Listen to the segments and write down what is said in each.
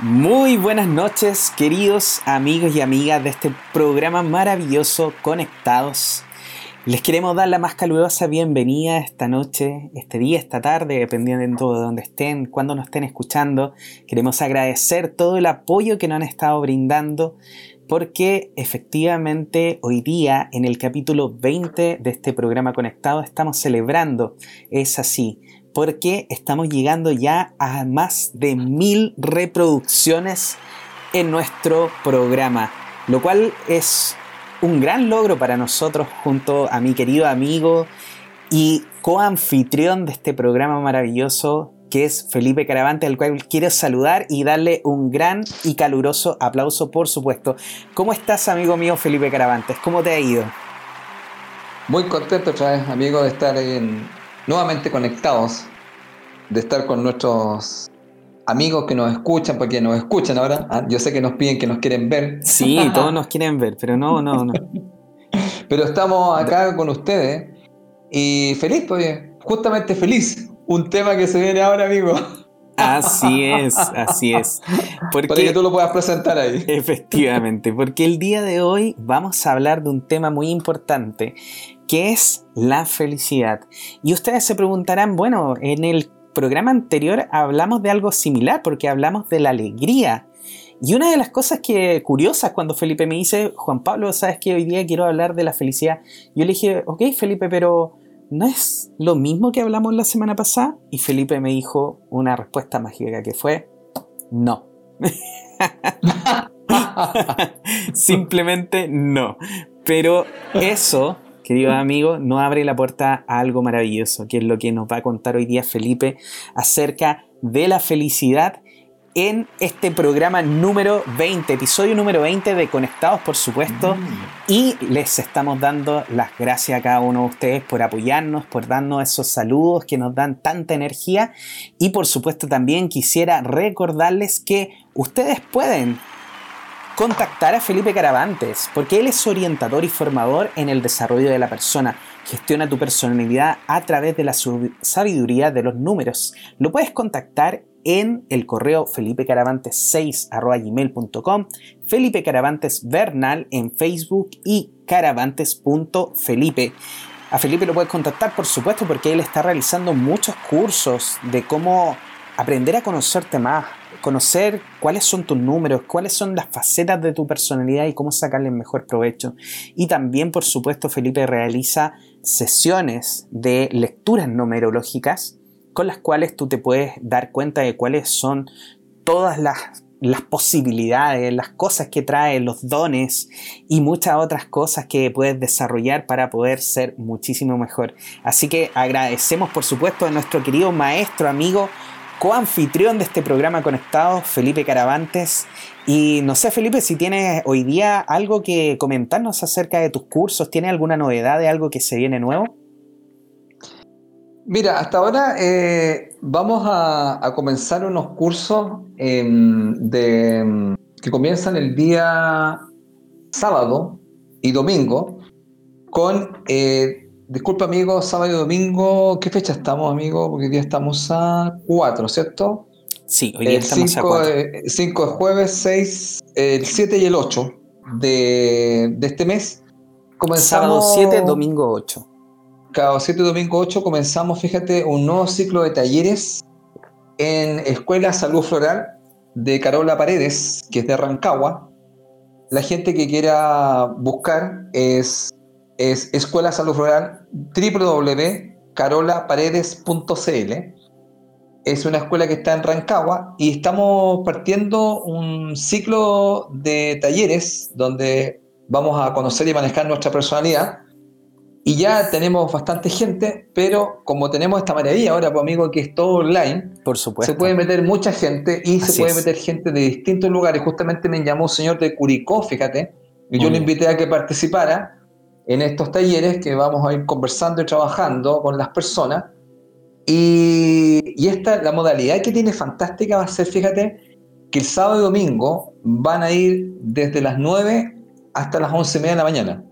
Muy buenas noches, queridos amigos y amigas de este programa maravilloso Conectados. Les queremos dar la más calurosa bienvenida esta noche, este día, esta tarde, dependiendo de dónde estén, cuando nos estén escuchando. Queremos agradecer todo el apoyo que nos han estado brindando, porque efectivamente hoy día, en el capítulo 20 de este programa Conectado, estamos celebrando. Es así porque estamos llegando ya a más de mil reproducciones en nuestro programa, lo cual es un gran logro para nosotros junto a mi querido amigo y coanfitrión de este programa maravilloso que es Felipe Caravante, al cual quiero saludar y darle un gran y caluroso aplauso, por supuesto. ¿Cómo estás, amigo mío Felipe Caravantes? ¿Cómo te ha ido? Muy contento otra vez, amigo, de estar en, nuevamente conectados, de estar con nuestros amigos que nos escuchan, porque nos escuchan ahora. ¿ah? Yo sé que nos piden que nos quieren ver. Sí, todos nos quieren ver, pero no, no, no. pero estamos acá con ustedes y feliz, pues, justamente feliz. Un tema que se viene ahora, amigo. Así es, así es. Porque, Para que tú lo puedas presentar ahí. Efectivamente, porque el día de hoy vamos a hablar de un tema muy importante ¿Qué es la felicidad? Y ustedes se preguntarán, bueno, en el programa anterior hablamos de algo similar porque hablamos de la alegría. Y una de las cosas que curiosas cuando Felipe me dice, Juan Pablo, sabes que hoy día quiero hablar de la felicidad, yo le dije, ok Felipe, pero ¿no es lo mismo que hablamos la semana pasada? Y Felipe me dijo una respuesta mágica que fue, no. Simplemente no. Pero eso querido amigo, no abre la puerta a algo maravilloso, que es lo que nos va a contar hoy día Felipe acerca de la felicidad en este programa número 20, episodio número 20 de Conectados, por supuesto. Mm. Y les estamos dando las gracias a cada uno de ustedes por apoyarnos, por darnos esos saludos que nos dan tanta energía. Y por supuesto también quisiera recordarles que ustedes pueden contactar a Felipe Caravantes, porque él es orientador y formador en el desarrollo de la persona. Gestiona tu personalidad a través de la sabiduría de los números. Lo puedes contactar en el correo felipecaravantes6.gmail.com, Felipe Caravantes Bernal en Facebook y caravantes.felipe. A Felipe lo puedes contactar, por supuesto, porque él está realizando muchos cursos de cómo aprender a conocerte más, conocer cuáles son tus números, cuáles son las facetas de tu personalidad y cómo sacarle el mejor provecho. Y también, por supuesto, Felipe realiza sesiones de lecturas numerológicas con las cuales tú te puedes dar cuenta de cuáles son todas las, las posibilidades, las cosas que trae, los dones y muchas otras cosas que puedes desarrollar para poder ser muchísimo mejor. Así que agradecemos, por supuesto, a nuestro querido maestro, amigo, coanfitrión de este programa conectado, Felipe Caravantes. Y no sé, Felipe, si tienes hoy día algo que comentarnos acerca de tus cursos, ¿tienes alguna novedad de algo que se viene nuevo? Mira, hasta ahora eh, vamos a, comenzar unos cursos em, em, que comienzan el día sábado y domingo con eh, Disculpa, amigo, sábado y domingo, ¿qué fecha estamos, amigo? Porque hoy día estamos a 4, ¿cierto? Sí, hoy día estamos a 4. 5 de jueves, 6, el 7 y el 8 de, este mes. Comenzamos, sábado 7, domingo 8. Sábado 7, domingo 8 comenzamos, fíjate, un nuevo ciclo de talleres en Escuela Salud Floral de Carola Paredes, que es de Rancagua. La gente que quiera buscar es es Escuela Salud Rural www.carolaparedes.cl. Es una escuela que está en Rancagua y estamos partiendo un ciclo de talleres donde vamos a conocer y manejar nuestra personalidad. Y ya tenemos bastante gente, pero como tenemos esta maravilla ahora, pues amigo, que es todo online, Por supuesto. se puede meter mucha gente y se puede meter gente de distintos lugares. Justamente me llamó un señor de Curicó, fíjate, y yo le invité a que participara en estos talleres que vamos a ir conversando y trabajando con las personas. Y, esta, la modalidad que tiene fantástica va a ser, fíjate, que el sábado y domingo van a ir desde las 9 hasta las 11 y media de la mañana.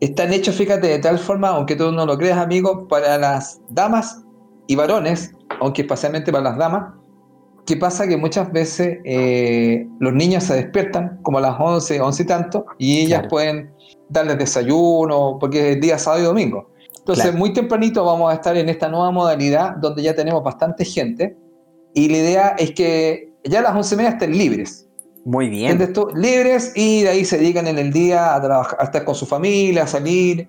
Están hechos, fíjate, de tal forma, aunque tú no lo creas, amigo, para las damas y varones, aunque especialmente para las damas, ¿qué pasa? Que muchas veces eh, los niños se despiertan como a las 11, 11 y tanto, y ellas pueden darles desayuno, porque es día sábado y domingo. Entonces, muy tempranito vamos a estar en esta nueva modalidad donde ya tenemos bastante gente, y la idea es que ya a las 11 y media estén libres. Muy bien. Esto, libres y de ahí se dedican en el día a, trabajar, a estar con su familia, a salir,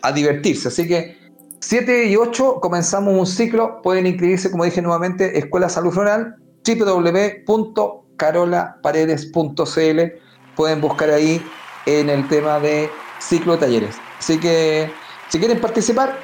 a divertirse. Así que 7 y 8 comenzamos un ciclo. Pueden inscribirse, como dije nuevamente, Escuela Salud Floral, www.carolaparedes.cl. Pueden buscar ahí en el tema de ciclo de talleres. Así que si quieren participar,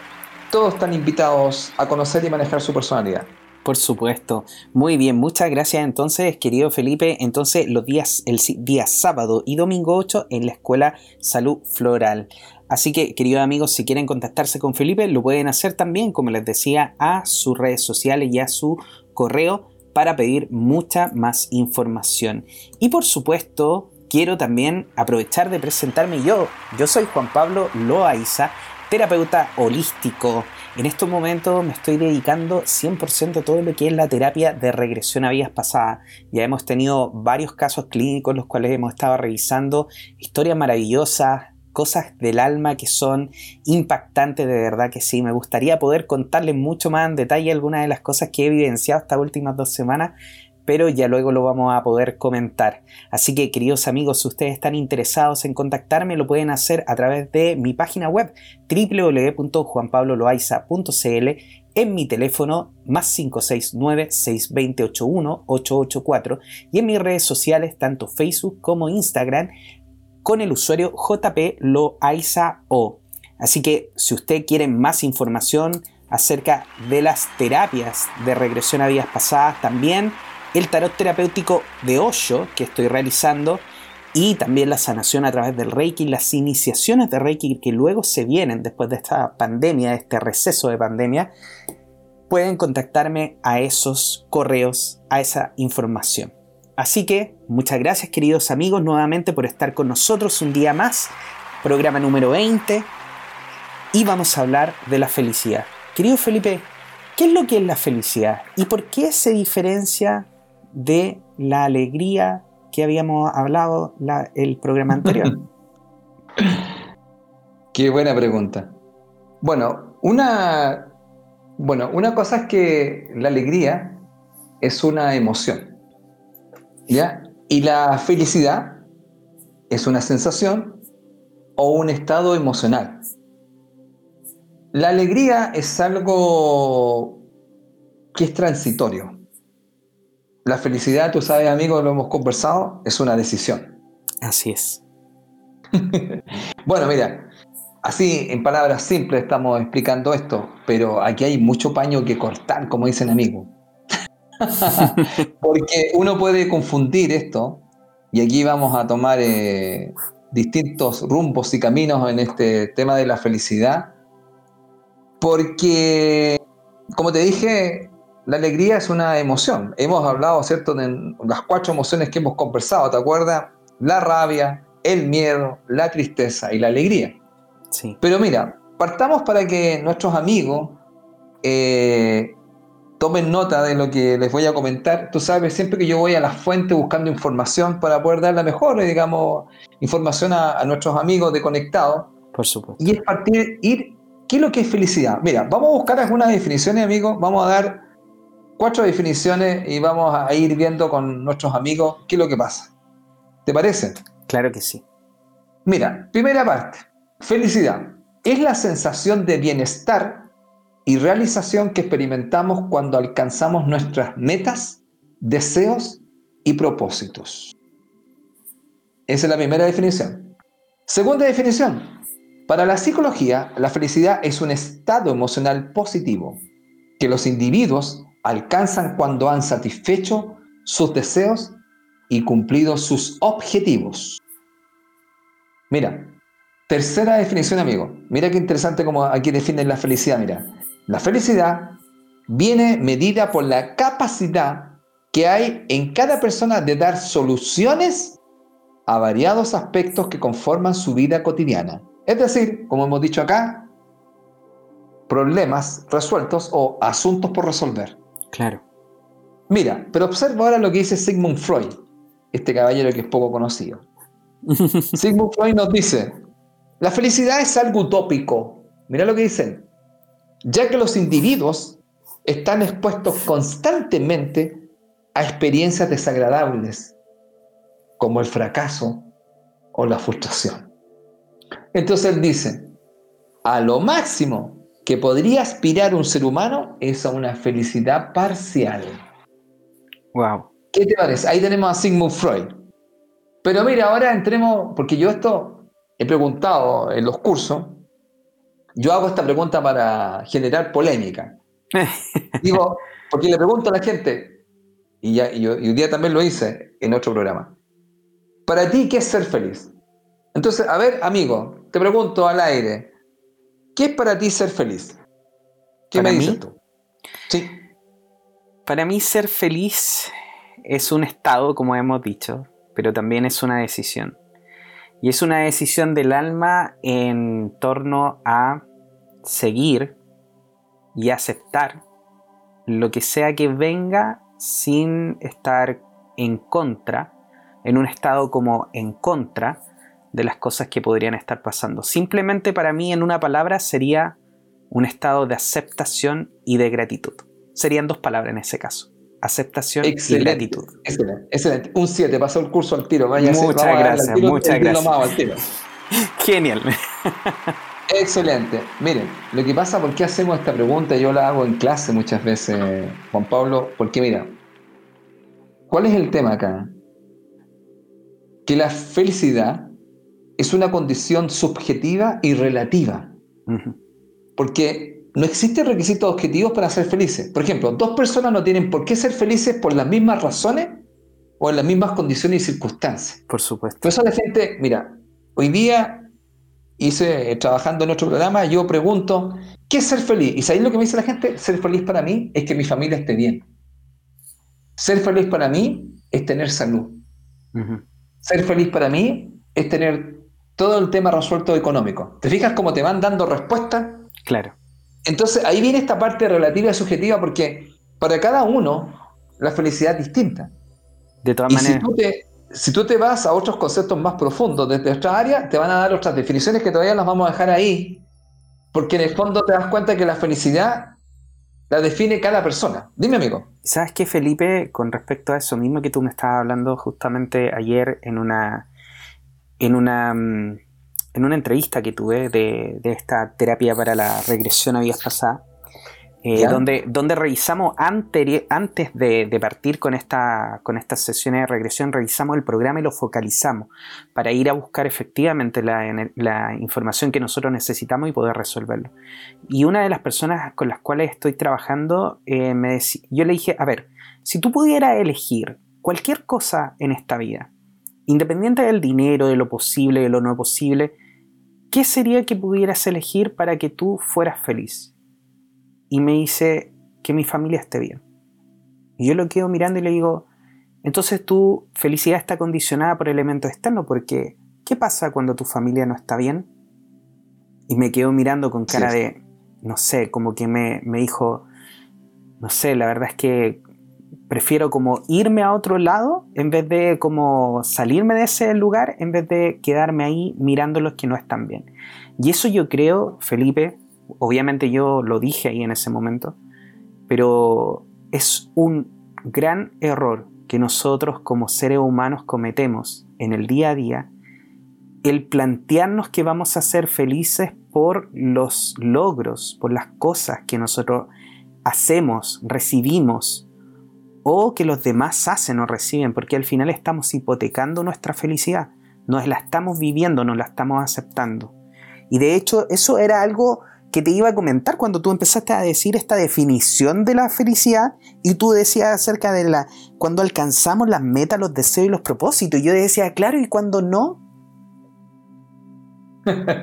todos están invitados a conocer y manejar su personalidad. Por supuesto. Muy bien, muchas gracias entonces, querido Felipe. Entonces, los días, el día sábado y domingo 8 en la Escuela Salud Floral. Así que, queridos amigos, si quieren contactarse con Felipe, lo pueden hacer también, como les decía, a sus redes sociales y a su correo para pedir mucha más información. Y por supuesto, quiero también aprovechar de presentarme yo. Yo soy Juan Pablo Loaiza, terapeuta holístico. En estos momentos me estoy dedicando 100% a todo lo que es la terapia de regresión a vidas pasadas. Ya hemos tenido varios casos clínicos los cuales hemos estado revisando, historias maravillosas, cosas del alma que son impactantes de verdad que sí. Me gustaría poder contarles mucho más en detalle algunas de las cosas que he evidenciado estas últimas dos semanas, pero ya luego lo vamos a poder comentar. Así que queridos amigos, si ustedes están interesados en contactarme, lo pueden hacer a través de mi página web www.juanpabloloaiza.cl en mi teléfono más 569-620-81-884 y en mis redes sociales, tanto Facebook como Instagram, con el usuario JPLoaizao. Así que si usted quiere más información acerca de las terapias de regresión a vidas pasadas, también el tarot terapéutico de Osho que estoy realizando y también la sanación a través del Reiki, las iniciaciones de Reiki que luego se vienen después de esta pandemia, de este receso de pandemia, pueden contactarme a esos correos, a esa información. Así que muchas gracias queridos amigos nuevamente por estar con nosotros un día más, programa número 20, y vamos a hablar de la felicidad. Querido Felipe, ¿qué es lo que es la felicidad y por qué se diferencia de la alegría que habíamos hablado el programa anterior? Qué buena pregunta. Bueno, una, bueno, una cosa es que la alegría es una emoción. ¿Ya? Y la felicidad es una sensación o un estado emocional. La alegría es algo que es transitorio. La felicidad, tú sabes, amigo, lo hemos conversado, es una decisión. Así es. bueno, mira, así en palabras simples estamos explicando esto, pero aquí hay mucho paño que cortar, como dicen amigos. Porque uno puede confundir esto, y aquí vamos a tomar eh, distintos rumbos y caminos en este tema de la felicidad, porque, como te dije, la alegría es una emoción. Hemos hablado, ¿cierto?, de las cuatro emociones que hemos conversado, ¿te acuerdas? La rabia, el miedo, la tristeza y la alegría. Sí. Pero mira, partamos para que nuestros amigos eh, tomen nota de lo que les voy a comentar. Tú sabes, siempre que yo voy a la fuente buscando información para poder dar la mejor, digamos, información a, nuestros amigos de Conectado. Por supuesto. Y es partir, ir, ¿qué es lo que es felicidad? Mira, vamos a buscar algunas definiciones, amigos. Vamos a dar cuatro definiciones y vamos a ir viendo con nuestros amigos qué es lo que pasa. ¿Te parece? Claro que sí. Mira, primera parte. Felicidad. Es la sensación de bienestar y realización que experimentamos cuando alcanzamos nuestras metas, deseos y propósitos. Esa es la primera definición. Segunda definición. Para la psicología, la felicidad es un estado emocional positivo que los individuos alcanzan cuando han satisfecho sus deseos y cumplido sus objetivos. Mira, tercera definición, amigo. Mira qué interesante como aquí definen la felicidad. Mira, la felicidad viene medida por la capacidad que hay en cada persona de dar soluciones a variados aspectos que conforman su vida cotidiana. Es decir, como hemos dicho acá, problemas resueltos o asuntos por resolver. Claro. Mira, pero observa ahora lo que dice Sigmund Freud, este caballero que es poco conocido. Sigmund Freud nos dice, la felicidad es algo utópico. Mira lo que dicen. Ya que los individuos están expuestos constantemente a experiencias desagradables, como el fracaso o la frustración. Entonces él dice, a lo máximo que podría aspirar un ser humano es a una felicidad parcial. Wow. ¿Qué te parece? Ahí tenemos a Sigmund Freud. Pero mira, ahora entremos, porque yo esto he preguntado en los cursos, yo hago esta pregunta para generar polémica. Digo, porque le pregunto a la gente, y, ya, y, hoy día también lo hice en otro programa, para ti, ¿qué es ser feliz? Entonces, a ver, amigo, te pregunto al aire, ¿qué es para ti ser feliz? ¿Qué me dices tú? Sí. Para mí ser feliz es un estado, como hemos dicho, pero también es una decisión. Y es una decisión del alma en torno a seguir y aceptar lo que sea que venga sin estar en contra, en un estado como en contra de las cosas que podrían estar pasando. Simplemente para mí, en una palabra, sería un estado de aceptación y de gratitud. Serían dos palabras en ese caso. Aceptación y gratitud. Excelente, excelente. Un 7, pasó el curso al tiro. Muchas gracias, muchas gracias. Genial. Excelente. Miren, lo que pasa, ¿por qué hacemos esta pregunta? Yo la hago en clase muchas veces, Juan Pablo, porque mira, ¿cuál es el tema acá? Que la felicidad es una condición subjetiva y relativa. Porque no existen requisitos objetivos para ser felices. Por ejemplo, dos personas no tienen por qué ser felices por las mismas razones o en las mismas condiciones y circunstancias. Por supuesto. Por eso la gente, mira, hoy día hice, eh, trabajando en otro programa, yo pregunto, ¿qué es ser feliz? ¿Y sabéis lo que me dice la gente? Ser feliz para mí es que mi familia esté bien. Ser feliz para mí es tener salud. Ser feliz para mí es tener todo el tema resuelto económico. ¿Te fijas cómo te van dando respuestas? Claro. Entonces ahí viene esta parte relativa y subjetiva porque para cada uno la felicidad es distinta. De todas maneras si tú te vas a otros conceptos más profundos desde nuestra área, te van a dar otras definiciones que todavía las vamos a dejar ahí, porque en el fondo te das cuenta que la felicidad la define cada persona. Dime, amigo. ¿Sabes qué, Felipe? Con respecto a eso mismo que tú me estabas hablando justamente ayer en una, en una, mm, en una entrevista que tuve de, de esta terapia para la regresión a vidas pasadas, eh, donde, donde revisamos antes de, partir con, esta, con estas sesiones de regresión, revisamos el programa y lo focalizamos para ir a buscar efectivamente la, información que nosotros necesitamos y poder resolverlo. Y una de las personas con las cuales estoy trabajando, eh, me yo le dije, a ver, si tú pudieras elegir cualquier cosa en esta vida, independiente del dinero, de lo posible, de lo no posible, ¿qué sería que pudieras elegir para que tú fueras feliz? y me dice que mi familia esté bien. Y yo lo quedo mirando y le digo, entonces tu felicidad está condicionada por elementos externos, porque ¿qué pasa cuando tu familia no está bien? Y me quedo mirando con cara de, no sé, como que me, me dijo, no sé, la verdad es que prefiero como irme a otro lado en vez de como salirme de ese lugar en vez de quedarme ahí mirando los que no están bien. Y eso yo creo, Felipe, Obviamente yo lo dije ahí en ese momento, pero es un gran error que nosotros como seres humanos cometemos en el día a día el plantearnos que vamos a ser felices por los logros, por las cosas que nosotros hacemos, recibimos, o que los demás hacen o reciben, porque al final estamos hipotecando nuestra felicidad, nos la estamos viviendo, nos la estamos aceptando. Y de hecho eso era algo que te iba a comentar cuando tú empezaste a decir esta definición de la felicidad y tú decías acerca de la cuando alcanzamos las metas, los deseos y los propósitos. Y yo decía, claro, ¿y cuando no?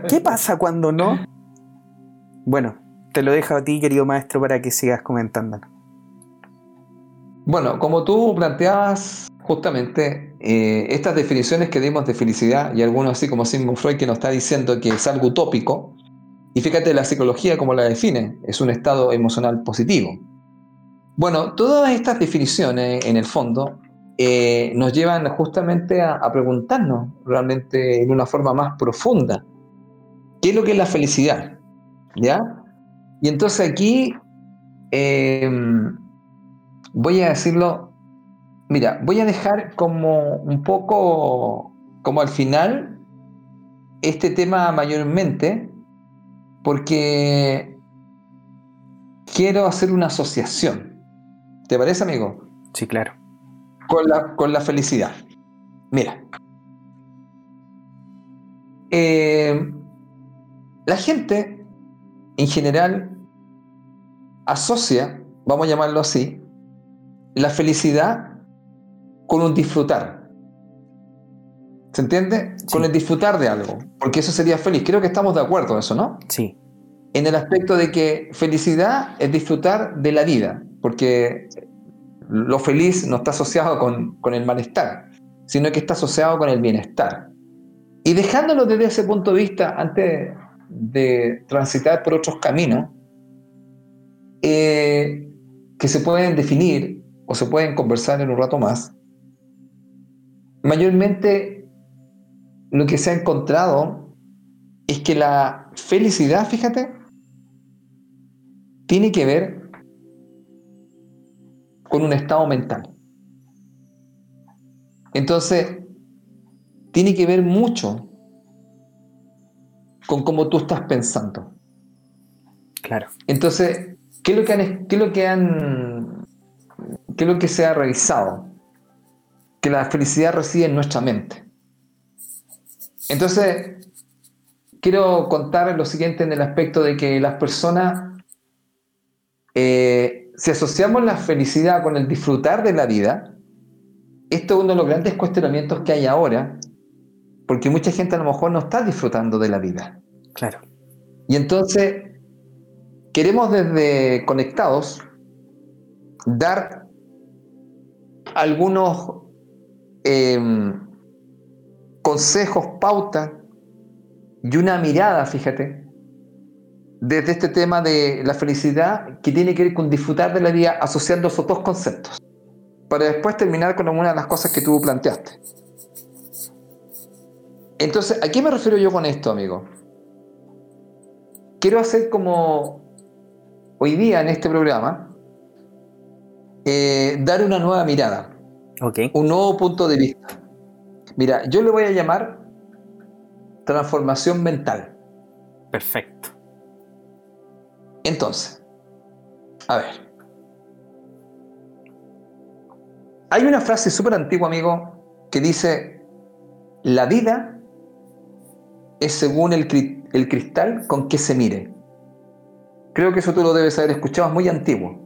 ¿Qué pasa cuando no? Bueno, te lo dejo a ti, querido maestro, para que sigas comentando. Bueno, como tú planteabas justamente eh, estas definiciones que dimos de felicidad, y algunos así como Sigmund Freud que nos está diciendo que es algo utópico, y fíjate la psicología como la define, es un estado emocional positivo. Bueno, todas estas definiciones, en el fondo, eh, nos llevan justamente a, preguntarnos realmente en una forma más profunda, ¿qué es lo que es la felicidad? ¿Ya? Y entonces aquí em, voy a decirlo, mira, voy a dejar como un poco, como al final, este tema mayormente, porque quiero hacer una asociación. ¿Te parece, amigo? Sí, claro. Con la, con la felicidad. Mira. Eh, la gente, en general, asocia, vamos a llamarlo así, la felicidad con un disfrutar. ¿Se entiende? Con el disfrutar de algo, porque eso sería feliz. Creo que estamos de acuerdo en eso, ¿no? Sí. En el aspecto de que felicidad es disfrutar de la vida, porque lo feliz no está asociado con, con el malestar, sino que está asociado con el bienestar. Y dejándolo desde ese punto de vista, antes de transitar por otros caminos, eh, que se pueden definir o se pueden conversar en un rato más, mayormente lo que se ha encontrado es que la felicidad, fíjate, tiene que ver con un estado mental. Entonces, tiene que ver mucho con cómo tú estás pensando. Claro. Entonces, ¿qué es lo que han, qué es lo que han, qué es lo que se ha revisado? Que la felicidad reside en nuestra mente. Entonces, quiero contar lo siguiente en el aspecto de que las personas, eh, si asociamos la felicidad con el disfrutar de la vida, esto es uno de los grandes cuestionamientos que hay ahora, porque mucha gente a lo mejor no está disfrutando de la vida. Claro. Y entonces, queremos desde Conectados dar algunos... Em, consejos, pautas y una mirada, fíjate, desde este tema de la felicidad que tiene que ver con disfrutar de la vida asociando esos dos conceptos, para después terminar con alguna de las cosas que tú planteaste. Entonces, ¿a qué me refiero yo con esto, amigo? Quiero hacer como hoy día en este programa, eh, dar una nueva mirada, un nuevo punto de vista. Mira, yo le voy a llamar transformación mental. Perfecto. Entonces, a ver. Hay una frase súper antigua, amigo, que dice, la vida es según el, cristal con que se mire. Creo que eso tú lo debes haber escuchado, es muy antiguo.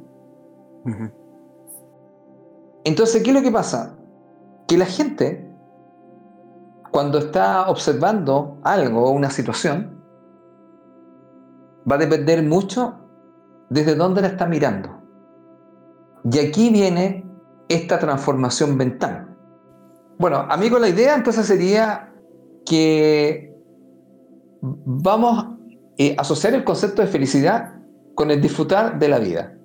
Entonces, ¿qué es lo que pasa? Que la gente cuando está observando algo o una situación, va a depender mucho desde dónde la está mirando. Y aquí viene esta transformación mental. Bueno, amigo, la idea entonces sería que vamos a asociar el concepto de felicidad con el disfrutar de la vida.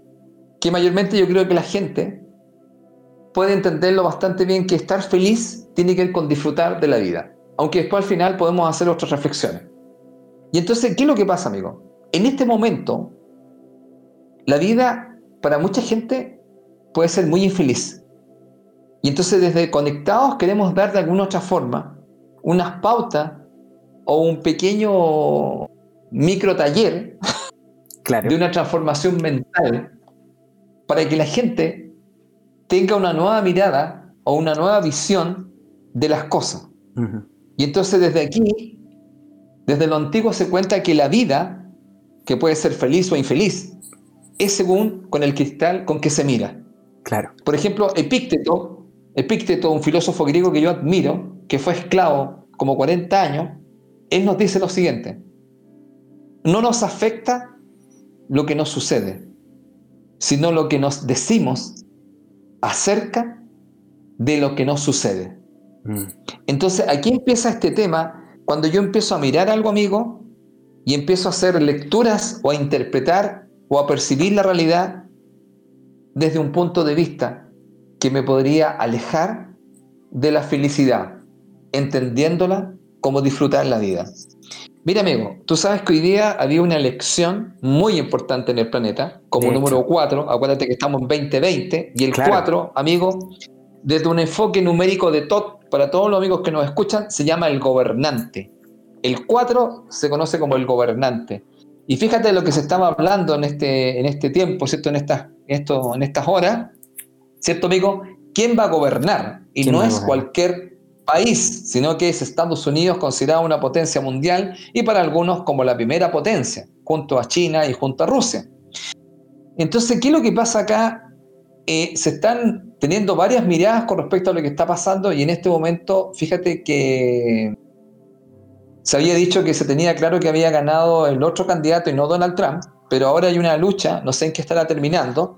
Que mayormente yo creo que la gente puede entenderlo bastante bien que estar feliz tiene que ver con disfrutar de la vida. Aunque después al final podemos hacer otras reflexiones. Y entonces, ¿qué es lo que pasa, amigo? En este momento, la vida para mucha gente puede ser muy infeliz. Y entonces desde Conectados queremos dar de alguna otra forma unas pautas o un pequeño micro taller de una transformación mental para que la gente tenga una nueva mirada o una nueva visión de las cosas. Y entonces desde aquí, desde lo antiguo se cuenta que la vida, que puede ser feliz o infeliz, es según con el cristal con que se mira. Claro. Por ejemplo, Epícteto, Epícteto, un filósofo griego que yo admiro, que fue esclavo como 40 años, él nos dice lo siguiente, no nos afecta lo que nos sucede, sino lo que nos decimos acerca de lo que no sucede. Mm. Entonces, aquí empieza este tema, cuando yo empiezo a mirar algo, amigo, y empiezo a hacer lecturas o a interpretar o a percibir la realidad desde un punto de vista que me podría alejar de la felicidad, entendiéndola como disfrutar la vida. Mira, amigo, tú sabes que hoy día había una elección muy importante en el planeta, como número 4. Acuérdate que estamos en 2020 y el 4, amigo, desde un enfoque numérico de TOT, para todos los amigos que nos escuchan, se llama el gobernante. El 4 se conoce como el gobernante. Y fíjate lo que se estaba hablando en este, en este tiempo, ¿cierto? En estas, esto, en estas horas, ¿cierto, amigo? ¿Quién va a gobernar? Y no es cualquier país, sino que es Estados Unidos considerado una potencia mundial y para algunos como la primera potencia, junto a China y junto a Rusia. Entonces, ¿qué es lo que pasa acá? Eh, se están teniendo varias miradas con respecto a lo que está pasando y en este momento, fíjate que se había dicho que se tenía claro que había ganado el otro candidato y no Donald Trump, pero ahora hay una lucha, no sé en qué estará terminando,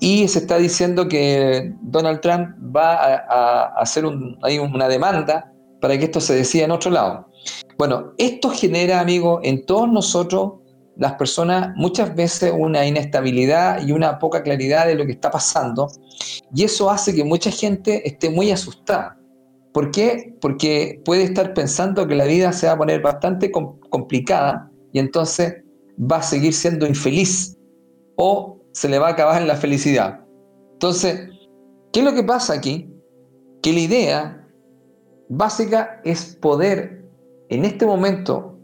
y se está diciendo que Donald Trump va a, hacer una demanda para que esto se decida en otro lado. Bueno, esto genera, amigo, en todos nosotros, las personas, muchas veces una inestabilidad y una poca claridad de lo que está pasando, y eso hace que mucha gente esté muy asustada. ¿Por qué? Porque puede estar pensando que la vida se va a poner bastante complicada y entonces va a seguir siendo infeliz o se le va a acabar la felicidad. Entonces, ¿qué es lo que pasa aquí? Que la idea básica es poder en este momento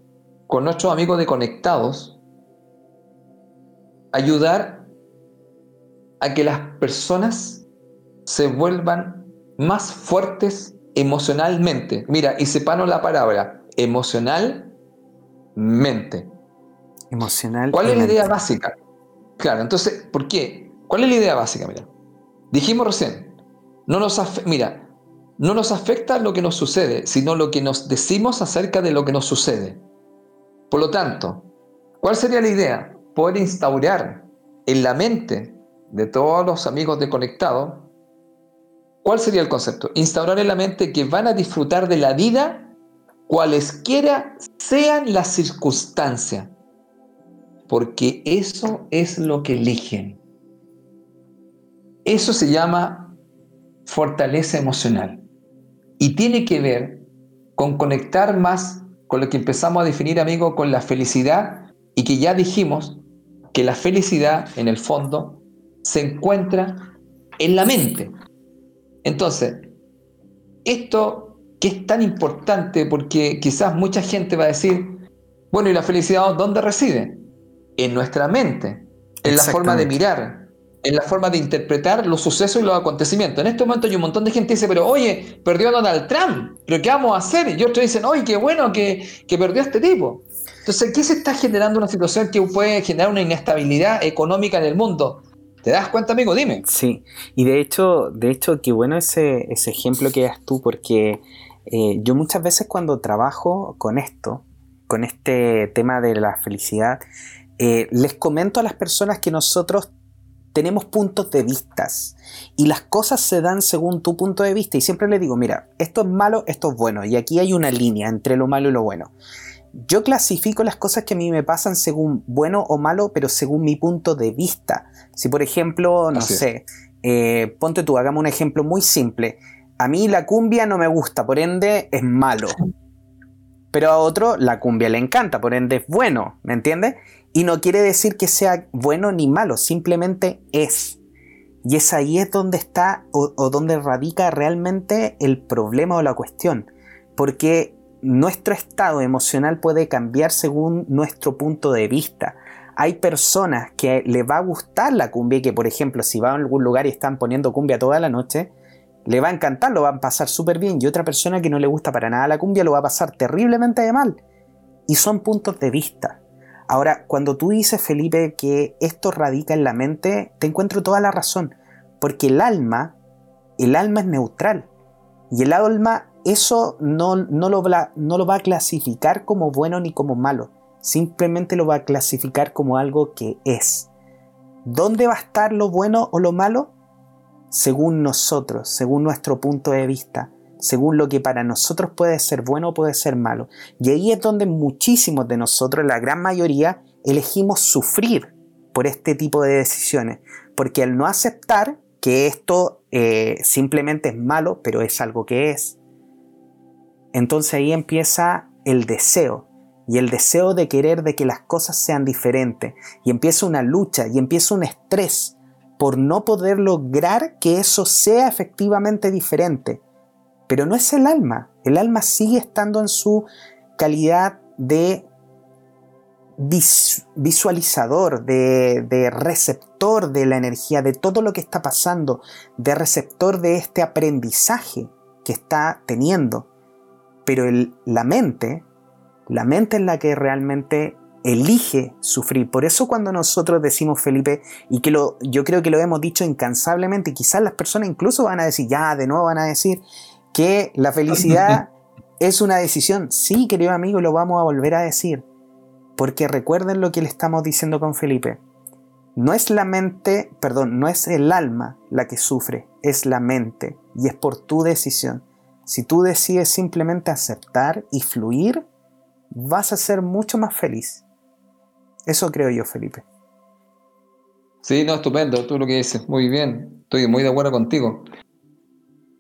con nuestros amigos de conectados ayudar a que las personas se vuelvan más fuertes emocionalmente. Mira, y separo la palabra, emocionalmente. Emocional. ¿Cuál es la idea básica? Claro, entonces, ¿por qué? ¿Cuál es la idea básica? Mira, dijimos recién, no nos mira, no nos afecta lo que nos sucede, sino lo que nos decimos acerca de lo que nos sucede. Por lo tanto, ¿cuál sería la idea? Poder instaurar en la mente de todos los amigos de Conectado ¿Cuál sería el concepto? Instaurar en la mente que van a disfrutar de la vida cualesquiera sean las circunstancias, porque eso es lo que eligen. Eso se llama fortaleza emocional y tiene que ver con conectar más con lo que empezamos a definir, amigo, con la felicidad y que ya dijimos que la felicidad en el fondo se encuentra en la mente. Entonces, esto que es tan importante porque quizás mucha gente va a decir, bueno, ¿y la felicidad dónde reside? En nuestra mente, en la forma de mirar, en la forma de interpretar los sucesos y los acontecimientos. En este momento hay un montón de gente que dice, pero oye, perdió Donald Trump, pero ¿qué vamos a hacer? Y otros dicen, oye, qué bueno que, que perdió este tipo. Entonces, ¿qué se está generando una situación que puede generar una inestabilidad económica en el mundo? ¿Te das cuenta, amigo? Dime. Sí, y de hecho, de hecho, qué bueno ese, ese ejemplo que das tú, porque eh, yo muchas veces cuando trabajo con esto, con este tema de la felicidad, eh, les comento a las personas que nosotros tenemos puntos de vistas y las cosas se dan según tu punto de vista y siempre les digo, mira, esto es malo, esto es bueno y aquí hay una línea entre lo malo y lo bueno. Yo clasifico las cosas que a mí me pasan según bueno o malo, pero según mi punto de vista. Si por ejemplo, no sé, eh, ponte tú, hagamos un ejemplo muy simple. A mí la cumbia no me gusta, por ende es malo. Pero a otro la cumbia le encanta, por ende es bueno, ¿me entiendes? Y no quiere decir que sea bueno ni malo, simplemente es. Y es ahí es donde está o, donde radica realmente el problema o la cuestión. Porque nuestro estado emocional puede cambiar según nuestro punto de vista. Hay personas que le va a gustar la cumbia y que, por ejemplo, si va a algún lugar y están poniendo cumbia toda la noche, le va a encantar, lo van a pasar súper bien. Y otra persona que no le gusta para nada la cumbia lo va a pasar terriblemente de mal. Y son puntos de vista. Ahora, cuando tú dices, Felipe, que esto radica en la mente, te encuentro toda la razón. Porque el alma, el alma es neutral. Y el alma eso no, no, lo no lo va a clasificar como bueno ni como malo, simplemente lo va a clasificar como algo que es. ¿Dónde va a estar lo bueno o lo malo? Según nosotros, según nuestro punto de vista, según lo que para nosotros puede ser bueno o puede ser malo. Y ahí es donde muchísimos de nosotros, la gran mayoría, elegimos sufrir por este tipo de decisiones. porque al no aceptar que esto eh, simplemente es malo, pero es algo que es, entonces ahí empieza el deseo y el deseo de querer de que las cosas sean diferentes y empieza una lucha y empieza un estrés por no poder lograr que eso sea efectivamente diferente. Pero no es el alma, el alma sigue estando en su calidad de visualizador, de, receptor de la energía, de todo lo que está pasando, de receptor de este aprendizaje que está teniendo. Pero la mente, la mente es la que realmente elige sufrir. Por eso cuando nosotros decimos, Felipe, y que lo, yo creo que lo hemos dicho incansablemente, quizás las personas incluso van a decir, ya, de nuevo van a decir que la felicidad es una decisión. Sí, querido amigo, lo vamos a volver a decir. Porque recuerden lo que le estamos diciendo con Felipe. No es la mente, perdón, no es el alma la que sufre, es la mente. Y es por tu decisión. Si tú decides simplemente aceptar y fluir, vas a ser mucho más feliz. Eso creo yo, Felipe. Sí, no, estupendo, tú lo que dices, muy bien, estoy muy de acuerdo contigo.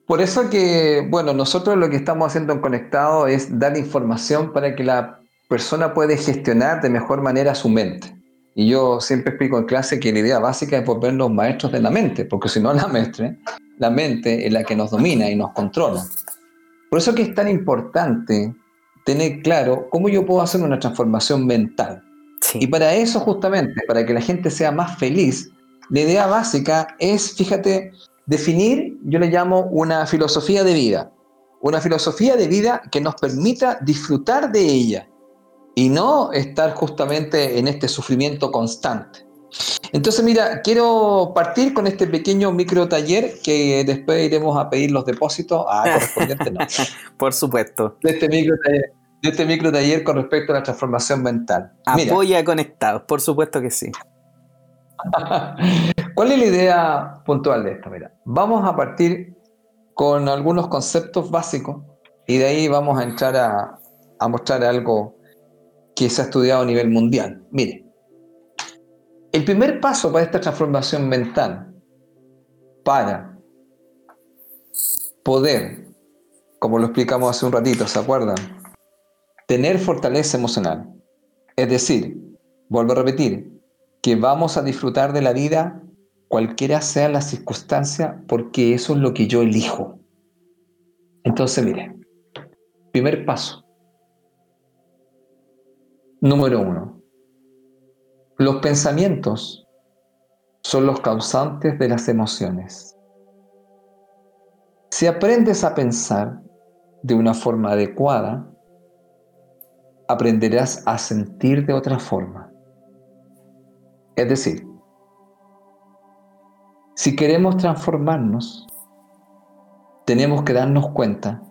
Por eso que, bueno, nosotros lo que estamos haciendo en Conectado es dar información para que la persona puede gestionar de mejor manera su mente. Y yo siempre explico en clase que la idea básica es volvernos maestros de la mente, porque si no la mente, la mente es la que nos domina y nos controla. Por eso que es tan importante tener claro cómo yo puedo hacer una transformación mental. Y para eso justamente, para que la gente sea más feliz, la idea básica es, fíjate, definir, yo le llamo una filosofía de vida. Una filosofía de vida que nos permita disfrutar de ella y no estar justamente en este sufrimiento constante. Entonces, mira, quiero partir con este pequeño micro taller que después iremos a pedir los depósitos a correspondiente. No. Por supuesto. De este micro taller de este micro taller con respecto a la transformación mental. Apoya conectados, por supuesto que sí. ¿Cuál es la idea puntual de esto? Mira, vamos a partir con algunos conceptos básicos y de ahí vamos a entrar a, a mostrar algo que se ha estudiado a nivel mundial. Mire, el primer paso para esta transformación mental, para poder, como lo explicamos hace un ratito, ¿se acuerdan? Tener fortaleza emocional. Es decir, vuelvo a repetir, que vamos a disfrutar de la vida cualquiera sea la circunstancia porque eso es lo que yo elijo. Entonces, mire, primer paso, Número uno. Los pensamientos son los causantes de las emociones. Si aprendes a pensar de una forma adecuada, aprenderás a sentir de otra forma. Es decir, si queremos transformarnos, tenemos que darnos cuenta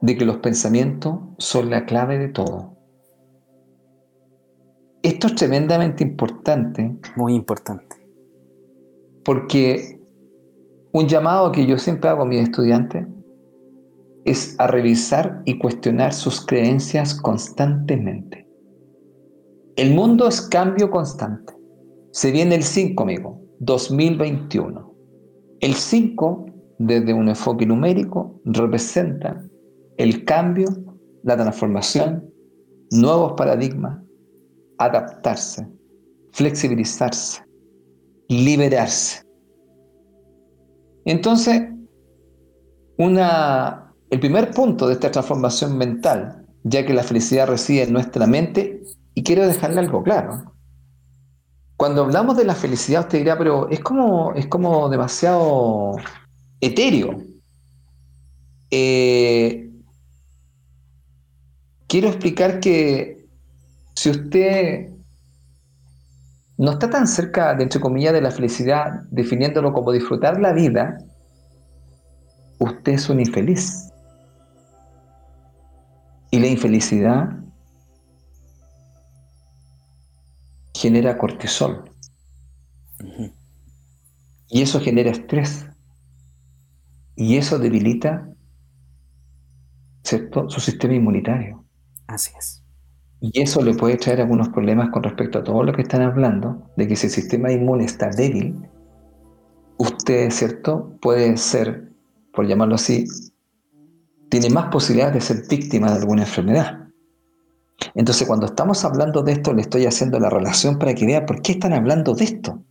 de que los pensamientos son la clave de todo. Esto es tremendamente importante. Muy importante. Porque un llamado que yo siempre hago a mis estudiantes es a revisar y cuestionar sus creencias constantemente. El mundo es cambio constante. Se viene el 5, amigo, 2021. El 5, desde un enfoque numérico, representa el cambio, la transformación, nuevos paradigmas, adaptarse, flexibilizarse, liberarse. Entonces, una, el primer punto de esta transformación mental, ya que la felicidad reside en nuestra mente, y quiero dejarle algo claro. Cuando hablamos de la felicidad, usted dirá, pero es como, es como demasiado etéreo. Eh, quiero explicar que si usted no está tan cerca, de, entre comillas, de la felicidad, definiéndolo como disfrutar la vida, usted es un infeliz. Y la infelicidad genera cortisol. Y eso genera estrés. Y eso debilita su sistema inmunitario. Así es. Y eso le puede traer algunos problemas con respecto a todo lo que están hablando, de que si el sistema inmune está débil, usted, ¿cierto?, puede ser, por llamarlo así, tiene más posibilidades de ser víctima de alguna enfermedad. Entonces, cuando estamos hablando de esto, le estoy haciendo la relación para que vea por qué están hablando de esto.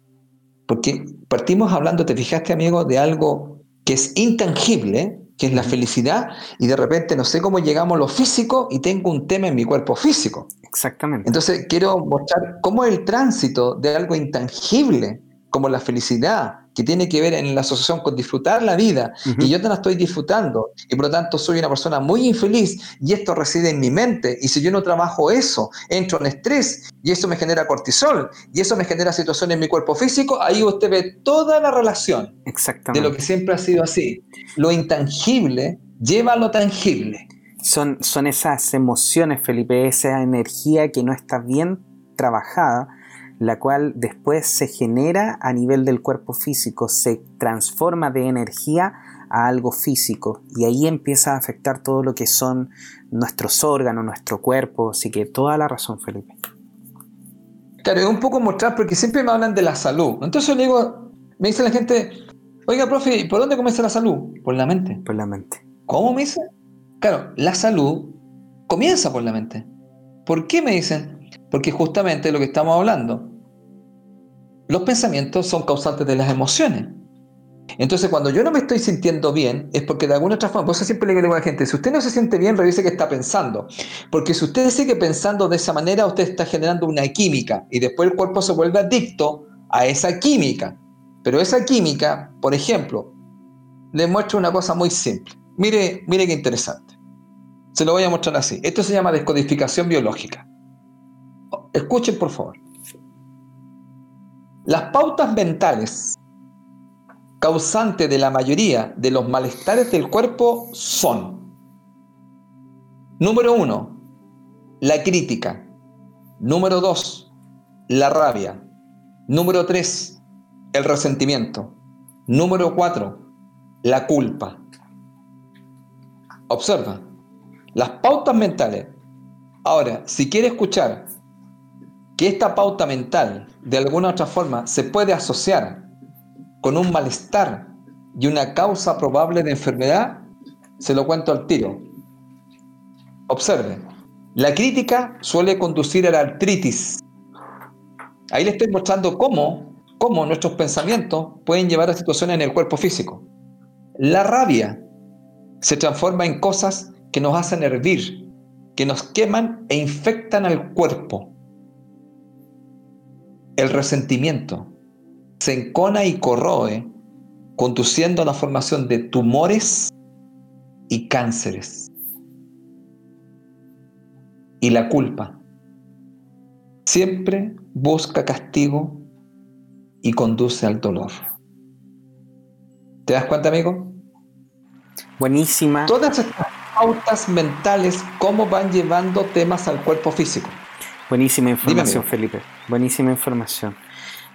Porque partimos hablando, te fijaste, amigo, de algo que es intangible, que es la felicidad, y de repente no sé cómo llegamos a lo físico y tengo un tema en mi cuerpo físico. Exactamente. Entonces, quiero mostrar cómo el tránsito de algo intangible, como la felicidad, que tiene que ver en la asociación con disfrutar la vida y yo te la estoy disfrutando y por lo tanto soy una persona muy infeliz y esto reside en mi mente y si yo no trabajo eso, entro en estrés y eso me genera cortisol y eso me genera situaciones en mi cuerpo físico, ahí usted ve toda la relación de lo que siempre ha sido así. Lo intangible lleva a lo tangible. Son, son esas emociones, Felipe, esa energía que no está bien trabajada la cual después se genera a nivel del cuerpo físico, se transforma de energía a algo físico y ahí empieza a afectar todo lo que son nuestros órganos, nuestro cuerpo, así que toda la razón, Felipe. Claro, es un poco mostrar porque siempre me hablan de la salud. Entonces yo le digo, me dice la gente, oiga, profe, ¿por dónde comienza la salud? Por la mente. Por la mente. ¿Cómo me dice? Claro, la salud comienza por la mente. ¿Por qué me dicen? Porque justamente lo que estamos hablando, los pensamientos son causantes de las emociones. Entonces, cuando yo no me estoy sintiendo bien, es porque de alguna otra forma, por siempre le digo a la gente, si usted no se siente bien, revise qué está pensando. Porque si usted sigue pensando de esa manera, usted está generando una química y después el cuerpo se vuelve adicto a esa química. Pero esa química, por ejemplo, le muestro una cosa muy simple. Mire, mire qué interesante. Se lo voy a mostrar así. Esto se llama descodificación biológica. Escuchen, por favor. Las pautas mentales causantes de la mayoría de los malestares del cuerpo son, número uno, la crítica, número dos, la rabia, número tres, el resentimiento, número cuatro, la culpa. Observa, las pautas mentales. Ahora, si quiere escuchar que esta pauta mental de alguna otra forma se puede asociar con un malestar y una causa probable de enfermedad, se lo cuento al tiro. Observe, la crítica suele conducir a la artritis. Ahí le estoy mostrando cómo, cómo nuestros pensamientos pueden llevar a situaciones en el cuerpo físico. La rabia se transforma en cosas que nos hacen hervir, que nos queman e infectan al cuerpo el resentimiento se encona y corroe, conduciendo a la formación de tumores y cánceres. Y la culpa siempre busca castigo y conduce al dolor. ¿Te das cuenta, amigo? Buenísima. Todas estas pautas mentales, cómo van llevando temas al cuerpo físico. Buenísima información, Felipe. Buenísima información.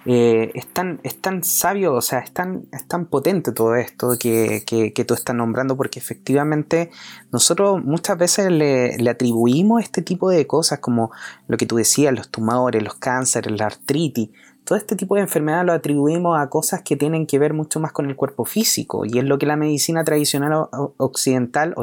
Eh, es, tan, es, tan, sabio, o sea, es tan, es tan potente todo esto que, que, tú estás nombrando, porque efectivamente nosotros muchas veces le, le, atribuimos este tipo de cosas, como lo que tú decías, los tumores, los cánceres, la artritis, todo este tipo de enfermedades lo atribuimos a cosas que tienen que ver mucho más con el cuerpo físico, y es lo que la medicina tradicional occidental,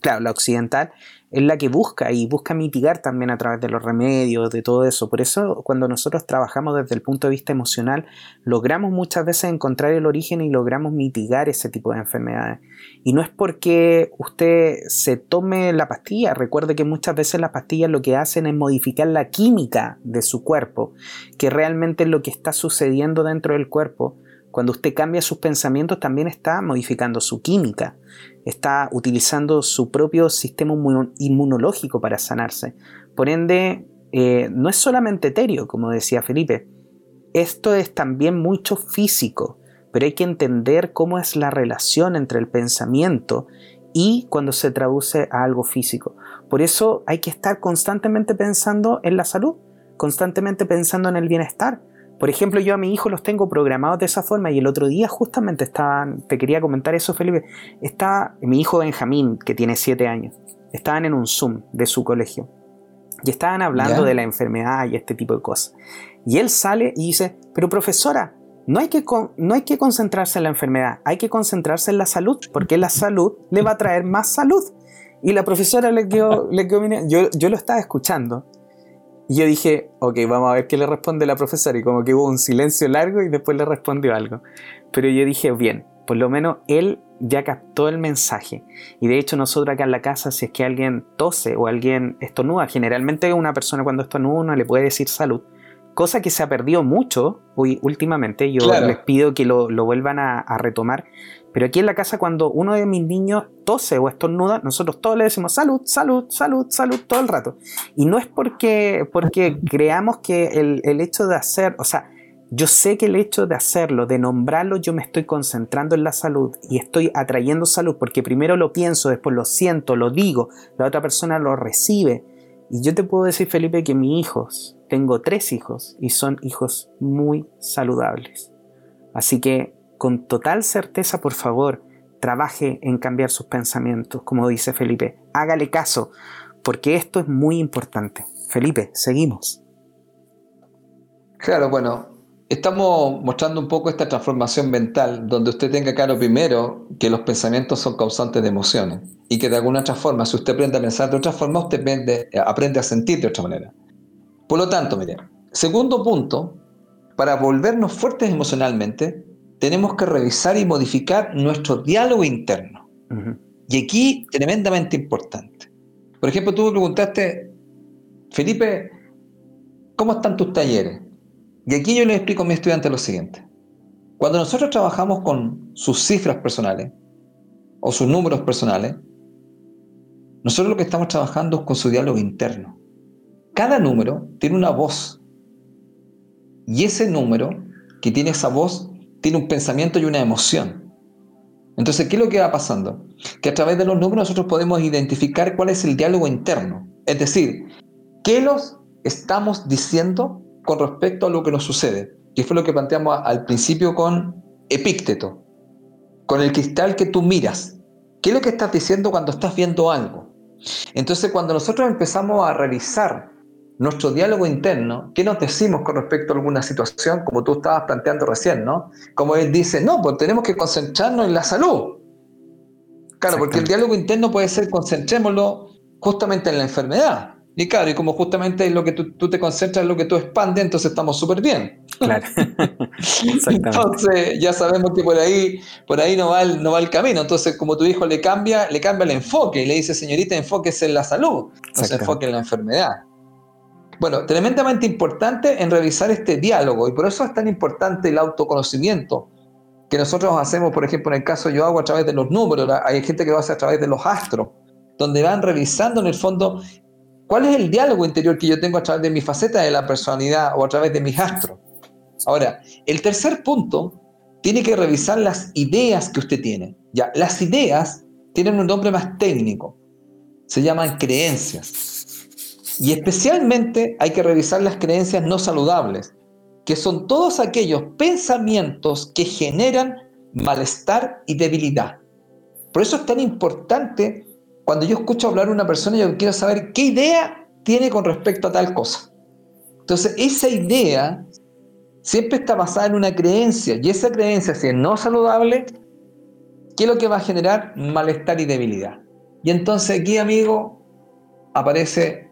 claro, la occidental, es la que busca y busca mitigar también a través de los remedios, de todo eso. Por eso cuando nosotros trabajamos desde el punto de vista emocional, logramos muchas veces encontrar el origen y logramos mitigar ese tipo de enfermedades. Y no es porque usted se tome la pastilla, recuerde que muchas veces las pastillas lo que hacen es modificar la química de su cuerpo, que realmente es lo que está sucediendo dentro del cuerpo. Cuando usted cambia sus pensamientos también está modificando su química está utilizando su propio sistema inmunológico para sanarse. Por ende, eh, no es solamente etéreo, como decía Felipe, esto es también mucho físico, pero hay que entender cómo es la relación entre el pensamiento y cuando se traduce a algo físico. Por eso hay que estar constantemente pensando en la salud, constantemente pensando en el bienestar, por ejemplo, yo a mi hijo los tengo programados de esa forma y el otro día justamente estaban, te quería comentar eso Felipe, está mi hijo Benjamín, que tiene 7 años, estaban en un Zoom de su colegio. Y estaban hablando de la enfermedad y este tipo de cosas. Y él sale y dice, pero profesora, no hay, que no hay que concentrarse en la enfermedad, hay que concentrarse en la salud, porque la salud le va a traer más salud. Y la profesora le quedó, le quedó yo, yo lo estaba escuchando. Y yo dije, ok, vamos a ver qué le responde la profesora. Y como que hubo un silencio largo y después le respondió algo. Pero yo dije, bien, por lo menos él ya captó el mensaje. Y de hecho nosotros acá en la casa, si es que alguien tose o alguien estornuda, generalmente una persona cuando estornuda no le puede decir salud, cosa que se ha perdido mucho hoy, últimamente. Yo les pido que lo, vuelvan a, retomar. Pero aquí en la casa, cuando uno de mis niños tose o estornuda, nosotros todos le decimos salud, salud, salud, salud todo el rato. Y no es porque, porque creamos que el, el hecho de hacer, o sea, yo sé que el hecho de hacerlo, de nombrarlo, yo me estoy concentrando en la salud y estoy atrayendo salud porque primero lo pienso, después lo siento, lo digo, la otra persona lo recibe. Y yo te puedo decir, Felipe, que mis hijos, tengo tres hijos y son hijos muy saludables. Así que con total certeza, por favor, trabaje en cambiar sus pensamientos, como dice Felipe. Hágale caso, porque esto es muy importante. Felipe, seguimos. Claro, bueno, Estamos mostrando un poco esta transformación mental, donde usted tenga claro primero que los pensamientos son causantes de emociones y que de alguna otra forma, si usted aprende a pensar de otra forma, usted aprende, a sentir de otra manera. Por lo tanto, mire, segundo punto, para volvernos fuertes emocionalmente, tenemos que revisar y modificar nuestro diálogo interno. Y aquí, tremendamente importante. Por ejemplo, tú me preguntaste, Felipe, ¿cómo están tus talleres? Y aquí yo les explico a mi estudiante lo siguiente. Cuando nosotros trabajamos con sus cifras personales o sus números personales, nosotros lo que estamos trabajando es con su diálogo interno. Cada número tiene una voz. Y ese número que tiene esa voz tiene un pensamiento y una emoción. Entonces, ¿qué es lo que va pasando? Que a través de los números nosotros podemos identificar cuál es el diálogo interno. Es decir, ¿qué los estamos diciendo con respecto a lo que nos sucede, que fue lo que planteamos al principio con Epícteto, con el cristal que tú miras. ¿Qué es lo que estás diciendo cuando estás viendo algo? Entonces, cuando nosotros empezamos a revisar nuestro diálogo interno, ¿qué nos decimos con respecto a alguna situación, como tú estabas planteando recién, ¿no? Como él dice, no, pues tenemos que concentrarnos en la salud. Claro, porque el diálogo interno puede ser concentrémoslo justamente en la enfermedad. Y claro, y como justamente lo que tú, te concentras en lo que tú expandes, entonces estamos súper bien. Claro. entonces ya sabemos que por ahí, por ahí no va, el, no va el camino. Entonces, como tu hijo le cambia, le cambia el enfoque y le dice, señorita, enfóquese en la salud, no se enfoque en la enfermedad. Bueno, tremendamente importante en revisar este diálogo y por eso es tan importante el autoconocimiento que nosotros hacemos, por ejemplo, en el caso yo hago a través de los números, hay gente que lo hace a través de los astros, donde van revisando en el fondo ¿Cuál es el diálogo interior que yo tengo a través de mi faceta de la personalidad o a través de mis astros? Ahora, el tercer punto tiene que revisar las ideas que usted tiene. Ya, las ideas tienen un nombre más técnico. Se llaman creencias. Y especialmente hay que revisar las creencias no saludables, que son todos aquellos pensamientos que generan malestar y debilidad. Por eso es tan importante cuando yo escucho hablar a una persona, yo quiero saber qué idea tiene con respecto a tal cosa. Entonces, esa idea siempre está basada en una creencia, y esa creencia, si es no saludable, ¿qué es lo que va a generar? Malestar y debilidad. Y entonces aquí, amigo, aparece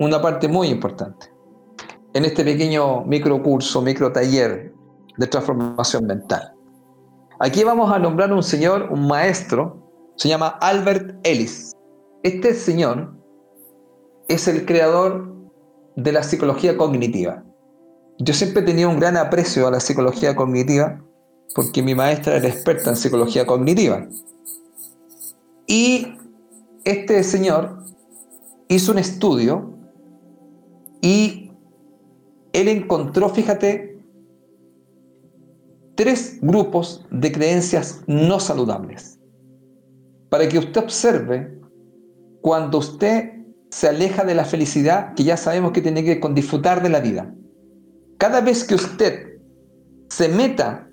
una parte muy importante. En este pequeño micro curso, micro taller de transformación mental. Aquí vamos a nombrar un señor, un maestro, se llama Albert Ellis. Este señor es el creador de la psicología cognitiva. Yo siempre he tenido un gran aprecio a la psicología cognitiva porque mi maestra era experta en psicología cognitiva. Y este señor hizo un estudio y él encontró, fíjate, tres grupos de creencias no saludables para que usted observe cuando usted se aleja de la felicidad que ya sabemos que tiene que ver con disfrutar de la vida. Cada vez que usted se meta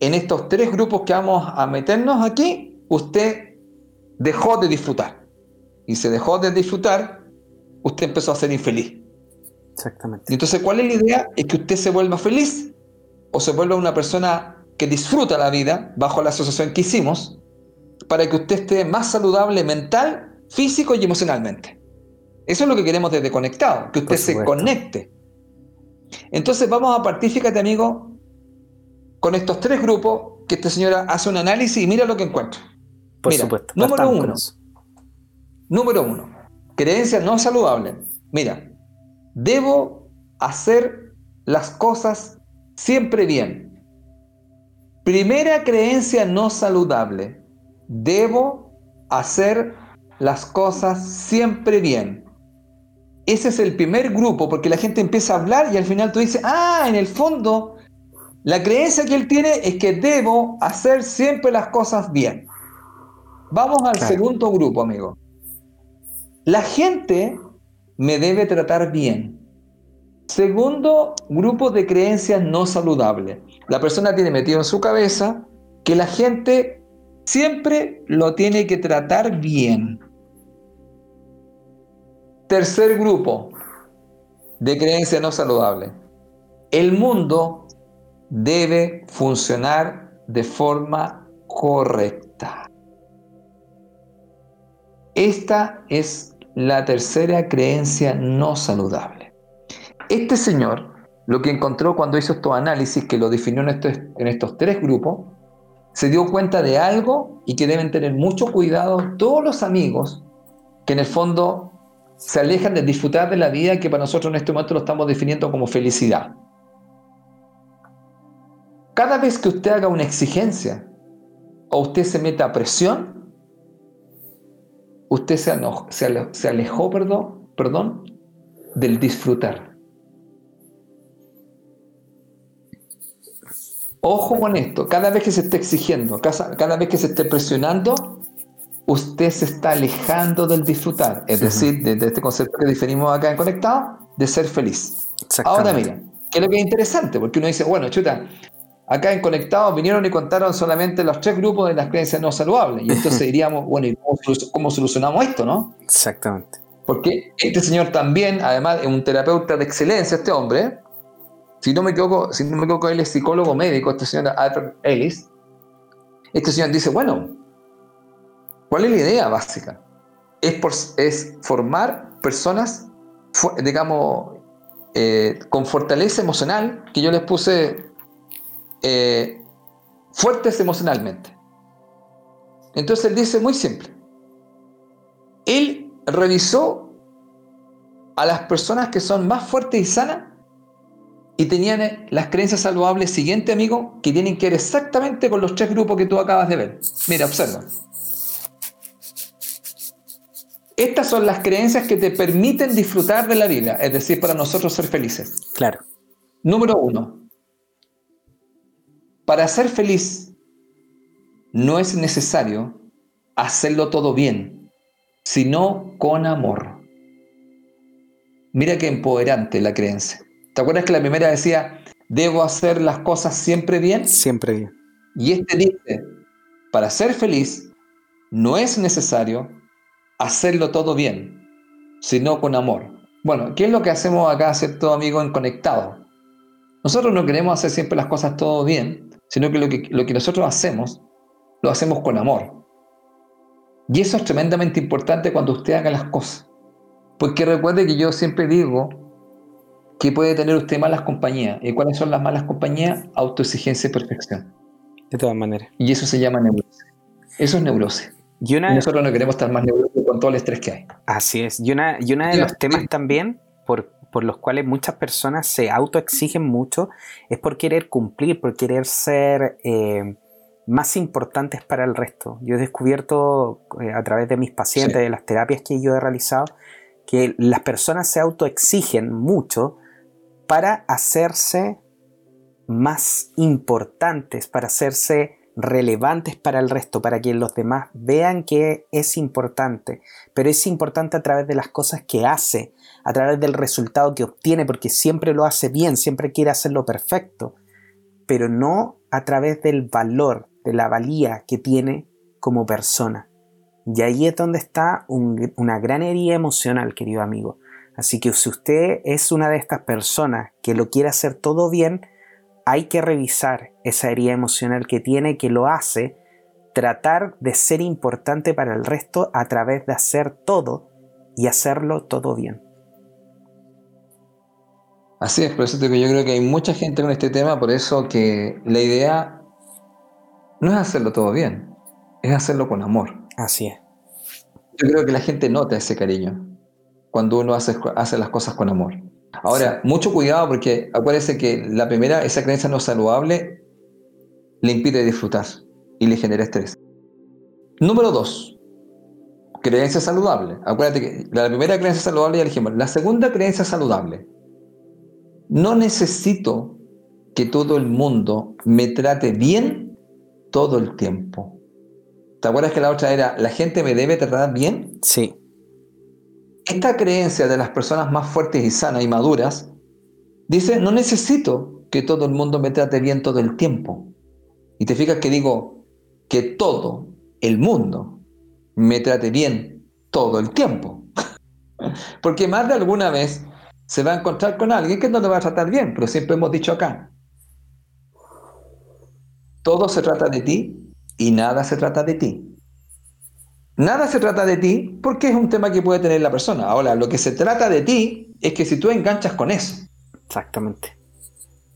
en estos tres grupos que vamos a meternos aquí, usted dejó de disfrutar. Y se dejó de disfrutar usted empezó a ser infeliz. Exactamente. entonces, ¿cuál es la idea? Es que usted se vuelva feliz o se vuelva una persona que disfruta la vida bajo la asociación que hicimos para que usted esté más saludable mental, físico y emocionalmente. Eso es lo que queremos desde Conectado, que usted se conecte. Entonces vamos a partir, fíjate amigo, con estos tres grupos que esta señora hace un análisis y mira lo que encuentra. Por supuesto. Número uno. Número uno. Creencias no saludables. Mira, debo hacer las cosas siempre bien. Primera creencia no saludable. Debo hacer las cosas siempre bien. Ese es el primer grupo, porque la gente empieza a hablar y al final tú dices, ah, en el fondo, la creencia que él tiene es que debo hacer siempre las cosas bien. Vamos al segundo grupo, amigo. La gente me debe tratar bien. Segundo grupo de creencias no saludables. La persona tiene metido en su cabeza que la gente siempre lo tiene que tratar bien. Tercer grupo de creencias no saludables. El mundo debe funcionar de forma correcta. Esta es la tercera creencia no saludable. Este señor lo que encontró cuando hizo estos análisis, que lo definió en estos, en estos tres grupos, se dio cuenta de algo y que deben tener mucho cuidado todos los amigos que en el fondo se alejan de disfrutar de la vida que para nosotros en este momento lo estamos definiendo como felicidad. Cada vez que usted haga una exigencia o usted se meta presión, usted se, se alejó, perdón, perdón, del disfrutar. Ojo con esto, cada vez que se esté exigiendo, cada vez que se esté presionando, usted se está alejando del disfrutar, es decir, de, este concepto que definimos acá en Conectado, de ser feliz. Ahora mira, que es lo que es interesante, porque uno dice, bueno, chuta, acá en Conectado vinieron y contaron solamente los tres grupos de las creencias no saludables, y entonces diríamos, bueno, ¿y cómo, solucionamos esto, no? Exactamente. Porque este señor también, además, es un terapeuta de excelencia, este hombre, si no me equivoco, si no me equivoco, él es psicólogo médico, este señor Albert Ellis, este señor dice, bueno, ¿Cuál es la idea básica? Es, es formar personas, digamos, eh, con fortaleza emocional, que yo les puse eh, fuertes emocionalmente. Entonces él dice muy simple. Él revisó a las personas que son más fuertes y sanas y tenían las creencias saludables siguiente, amigo, que tienen que ver exactamente con los tres grupos que tú acabas de ver. Mira, observa. Estas son las creencias que te permiten disfrutar de la vida, es decir, para nosotros ser felices. Claro. Número uno, para ser feliz no es necesario hacerlo todo bien, sino con amor. Mira qué empoderante la creencia. ¿Te acuerdas que la primera decía, debo hacer las cosas siempre bien? Siempre bien. Y este dice, para ser feliz no es necesario hacerlo todo bien, sino con amor. Bueno, ¿qué es lo que hacemos acá, todo amigo, en Conectado? Nosotros no queremos hacer siempre las cosas todo bien, sino que lo, que lo que nosotros hacemos, lo hacemos con amor. Y eso es tremendamente importante cuando usted haga las cosas. Porque recuerde que yo siempre digo que puede tener usted malas compañías. ¿Y cuáles son las malas compañías? Autoexigencia y perfección. De todas maneras. Y eso se llama neurosis. Eso es neurosis. Y, nosotros no queremos estar más neurosis con todo el estrés que hay. Así es. Y, una, y uno de los temas también por, por, los cuales muchas personas se autoexigen mucho es por querer cumplir, por querer ser eh, más importantes para el resto. Yo he descubierto eh, a través de mis pacientes, de las terapias que yo he realizado, que las personas se autoexigen mucho para hacerse más importantes, para hacerse relevantes para el resto, para que los demás vean que es importante, pero es importante a través de las cosas que hace, a través del resultado que obtiene, porque siempre lo hace bien, siempre quiere hacerlo perfecto, pero no a través del valor, de la valía que tiene como persona. Y ahí es donde está una gran herida emocional, querido amigo, Así que si usted es una de estas personas que lo quiere hacer todo bien, hay que revisar esa herida emocional que tiene, que lo hace tratar de ser importante para el resto a través de hacer todo y hacerlo todo bien. Así es, por eso que yo creo que hay mucha gente con este tema, por eso que la idea no es hacerlo todo bien, es hacerlo con amor. Así es. Yo creo que la gente nota ese cariño cuando uno hace, hace las cosas con amor. Ahora, mucho cuidado porque acuérdese que la primera, esa creencia no saludable, le impide disfrutar y le genera estrés. Número dos, creencia saludable. Acuérdate que la primera creencia saludable ya dijimos. La segunda creencia saludable. No necesito que todo el mundo me trate bien todo el tiempo. ¿Te acuerdas que la otra era, la gente me debe tratar bien? Sí. Esta creencia de las personas más fuertes y sanas y maduras dice, no necesito que todo el mundo me trate bien todo el tiempo. Y te fijas que digo que todo el mundo me trate bien todo el tiempo. Porque más de alguna vez se va a encontrar con alguien que no le va a tratar bien, pero siempre hemos dicho acá, todo se trata de ti y nada se trata de ti. Nada se trata de ti porque es un tema que puede tener la persona. Ahora, lo que se trata de ti es que si tú enganchas con eso. Exactamente.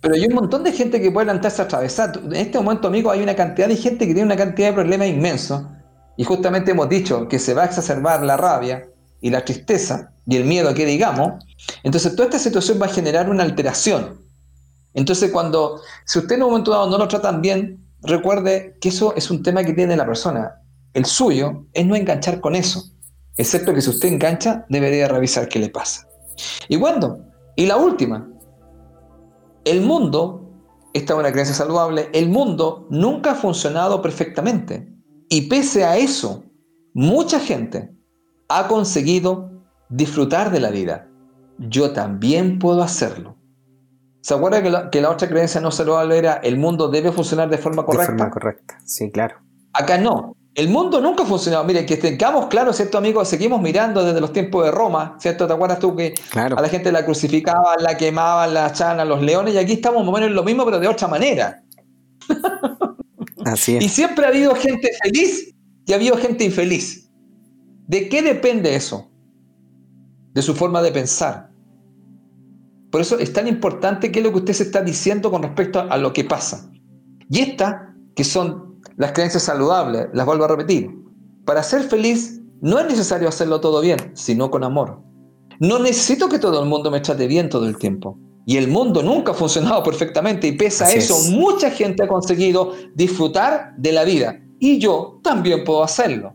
Pero hay un montón de gente que puede lanzarse a atravesar. En este momento, amigo, hay una cantidad de gente que tiene una cantidad de problemas inmensos. Y justamente hemos dicho que se va a exacerbar la rabia y la tristeza y el miedo que digamos. Entonces, toda esta situación va a generar una alteración. Entonces, cuando, si usted en un momento dado no lo tratan bien, recuerde que eso es un tema que tiene la persona. El suyo es no enganchar con eso, excepto que si usted engancha, debería revisar qué le pasa. Y bueno, y la última, el mundo, esta es una creencia saludable, el mundo nunca ha funcionado perfectamente. Y pese a eso, mucha gente ha conseguido disfrutar de la vida. Yo también puedo hacerlo. ¿Se acuerda que la, que la otra creencia no saludable era el mundo debe funcionar de forma correcta? De forma correcta, sí, claro. Acá no. El mundo nunca ha funcionado. Mire, que tengamos claro, ¿cierto, amigos? Seguimos mirando desde los tiempos de Roma, ¿cierto? ¿Te acuerdas tú que a la gente la crucificaban, la quemaban, la echaban a los leones? Y aquí estamos más o menos en lo mismo, pero de otra manera. Así es. Y siempre ha habido gente feliz y ha habido gente infeliz. ¿De qué depende eso? De su forma de pensar. Por eso es tan importante qué es lo que usted se está diciendo con respecto a lo que pasa. Y estas, que son las creencias saludables, las vuelvo a repetir. Para ser feliz no es necesario hacerlo todo bien, sino con amor. No necesito que todo el mundo me trate bien todo el tiempo. Y el mundo nunca ha funcionado perfectamente y pese a eso, mucha gente ha conseguido disfrutar de la vida. Y yo también puedo hacerlo.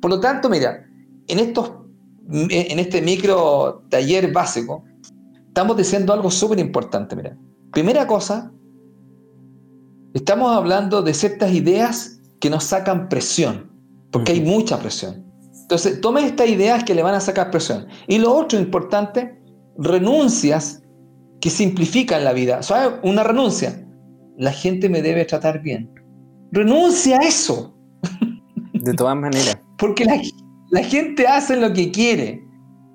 Por lo tanto, mira, en, estos, en este micro taller básico, estamos diciendo algo súper importante. Mira, primera cosa, Estamos hablando de ciertas ideas que nos sacan presión, porque hay mucha presión. Entonces, tome estas ideas que le van a sacar presión. Y lo otro importante, renuncias que simplifican la vida. ¿Sabes? Una renuncia. La gente me debe tratar bien. Renuncia a eso. De todas maneras. porque la, gente hace lo que quiere.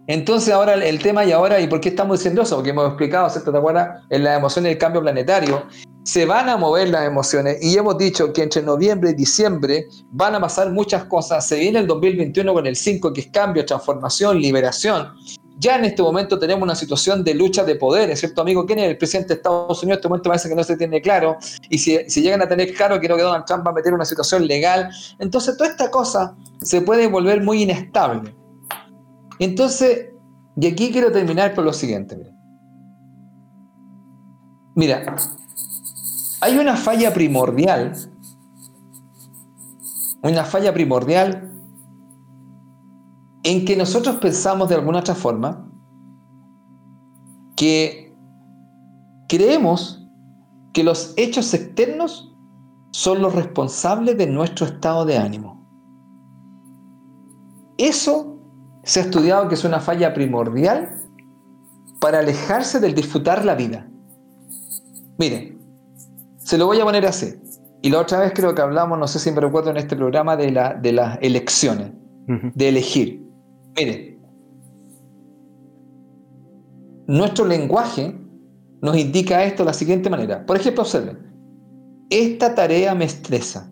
Entonces ahora el, tema y ahora, ¿y por qué estamos diciendo eso? Porque hemos explicado, ¿cierto? ¿Te acuerdas? En la emoción del cambio planetario, se van a mover las emociones y hemos dicho que entre noviembre y diciembre van a pasar muchas cosas. Se viene el 2021 con el 5, que es cambio, transformación, liberación. Ya en este momento tenemos una situación de lucha de poderes, ¿cierto, amigo? ¿Quién es el presidente de Estados Unidos? En este momento parece que no se tiene claro. Y si, si llegan a tener claro, creo que Donald Trump va a meter una situación legal. Entonces, toda esta cosa se puede volver muy inestable. Entonces, y aquí quiero terminar con lo siguiente. Mira hay una falla primordial, una falla primordial en que nosotros pensamos de alguna otra forma que creemos que los hechos externos son los responsables de nuestro estado de ánimo. Eso se ha estudiado que es una falla primordial para alejarse del disfrutar la vida. Miren, se lo voy a poner así. Y la otra vez creo que hablamos, no sé si me recuerdo en este programa, de, la, de las elecciones, de elegir. Mire, nuestro lenguaje nos indica esto de la siguiente manera. Por ejemplo, observen, esta tarea me estresa.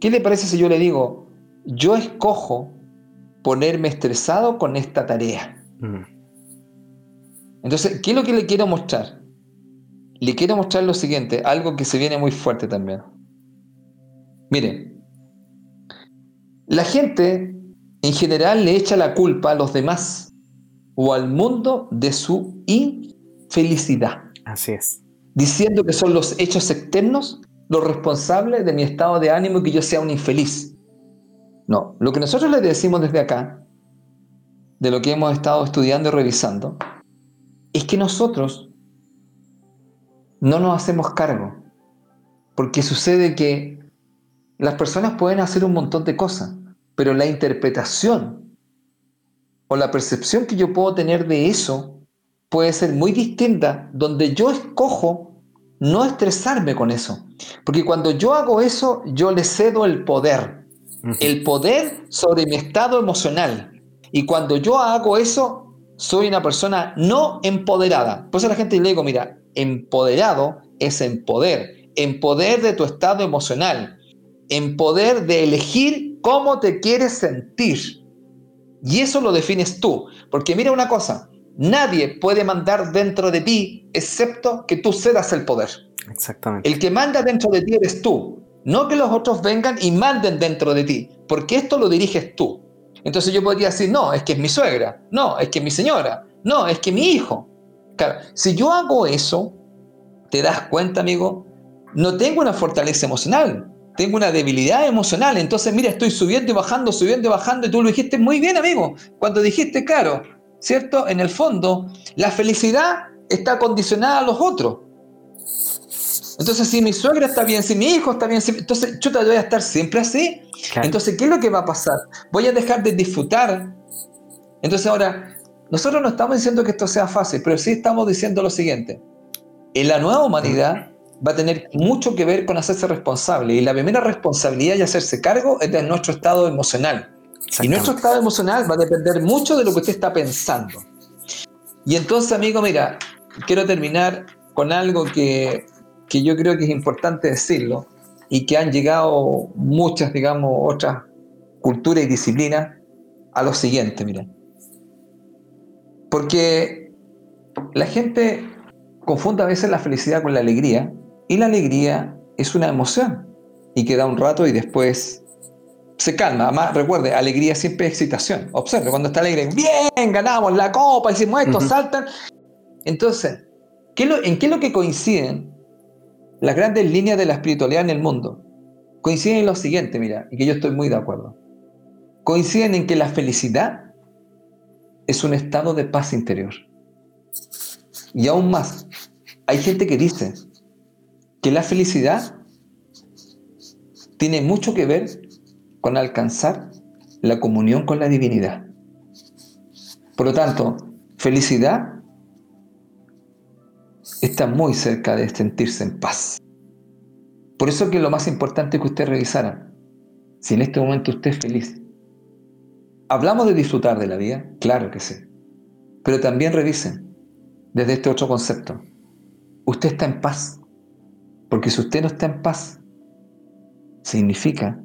¿Qué le parece si yo le digo, yo escojo ponerme estresado con esta tarea? Mm. Entonces, ¿qué es lo que le quiero mostrar? Le quiero mostrar lo siguiente, algo que se viene muy fuerte también. Miren, la gente en general le echa la culpa a los demás o al mundo de su infelicidad. Así es. Diciendo que son los hechos externos los responsables de mi estado de ánimo y que yo sea un infeliz. No, lo que nosotros le decimos desde acá, de lo que hemos estado estudiando y revisando, es que nosotros no nos hacemos cargo. Porque sucede que las personas pueden hacer un montón de cosas, pero la interpretación o la percepción que yo puedo tener de eso puede ser muy distinta, donde yo escojo no estresarme con eso. Porque cuando yo hago eso, yo le cedo el poder, el poder sobre mi estado emocional. Y cuando yo hago eso, soy una persona no empoderada. Por eso la gente le digo, mira, empoderado es en poder, en poder de tu estado emocional, en poder de elegir cómo te quieres sentir. Y eso lo defines tú. Porque mira una cosa, nadie puede mandar dentro de ti excepto que tú cedas el poder. Exactamente. El que manda dentro de ti eres tú. No que los otros vengan y manden dentro de ti, porque esto lo diriges tú. Entonces yo podría decir, no, es que es mi suegra, no, es que es mi señora, no, es que mi hijo. Claro, si yo hago eso, te das cuenta, amigo, no tengo una fortaleza emocional, tengo una debilidad emocional. Entonces, mira, estoy subiendo y bajando, subiendo y bajando, y tú lo dijiste muy bien, amigo, cuando dijiste, claro, ¿cierto? En el fondo, la felicidad está condicionada a los otros. Entonces, si mi suegra está bien, si mi hijo está bien, entonces yo te voy a estar siempre así. Entonces, ¿qué es lo que va a pasar? Voy a dejar de disfrutar. Entonces, ahora, nosotros no estamos diciendo que esto sea fácil, pero sí estamos diciendo lo siguiente. En la nueva humanidad va a tener mucho que ver con hacerse responsable. Y la primera responsabilidad y hacerse cargo es de nuestro estado emocional. Y nuestro estado emocional va a depender mucho de lo que usted está pensando. Y entonces, amigo, mira, quiero terminar con algo que que yo creo que es importante decirlo y que han llegado muchas, digamos, otras culturas y disciplinas a lo siguiente, mira. Porque la gente confunde a veces la felicidad con la alegría y la alegría es una emoción y queda un rato y después se calma. Además, recuerde, alegría siempre es excitación. Observe, cuando está alegre, bien, ganamos la copa, hicimos esto, saltan. Entonces, ¿en qué es lo que coinciden las grandes líneas de la espiritualidad en el mundo coinciden en lo siguiente, mira, y que yo estoy muy de acuerdo. Coinciden en que la felicidad es un estado de paz interior. Y aún más, hay gente que dice que la felicidad tiene mucho que ver con alcanzar la comunión con la divinidad. Por lo tanto, felicidad está muy cerca de sentirse en paz. Por eso que lo más importante que usted revisara si en este momento usted es feliz. ¿Hablamos de disfrutar de la vida? Claro que sí. Pero también revisen desde este otro concepto. Usted está en paz. Porque si usted no está en paz, significa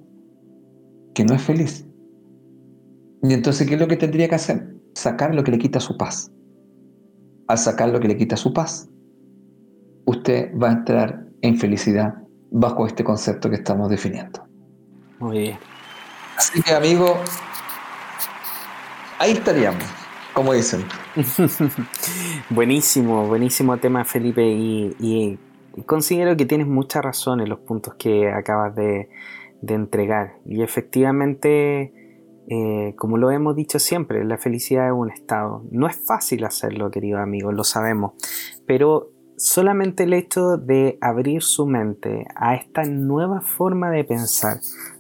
que no es feliz. Y entonces, ¿qué es lo que tendría que hacer? Sacar lo que le quita su paz. Al sacar lo que le quita su paz, usted va a entrar en felicidad bajo este concepto que estamos definiendo. Muy bien. Así que, amigo, ahí estaríamos, como dicen. buenísimo, buenísimo tema, Felipe, y, considero que tienes mucha razón en los puntos que acabas de, entregar. Y efectivamente, eh, como lo hemos dicho siempre, la felicidad es un estado. No es fácil hacerlo, querido amigo, lo sabemos, pero solamente el hecho de abrir su mente a esta nueva forma de pensar,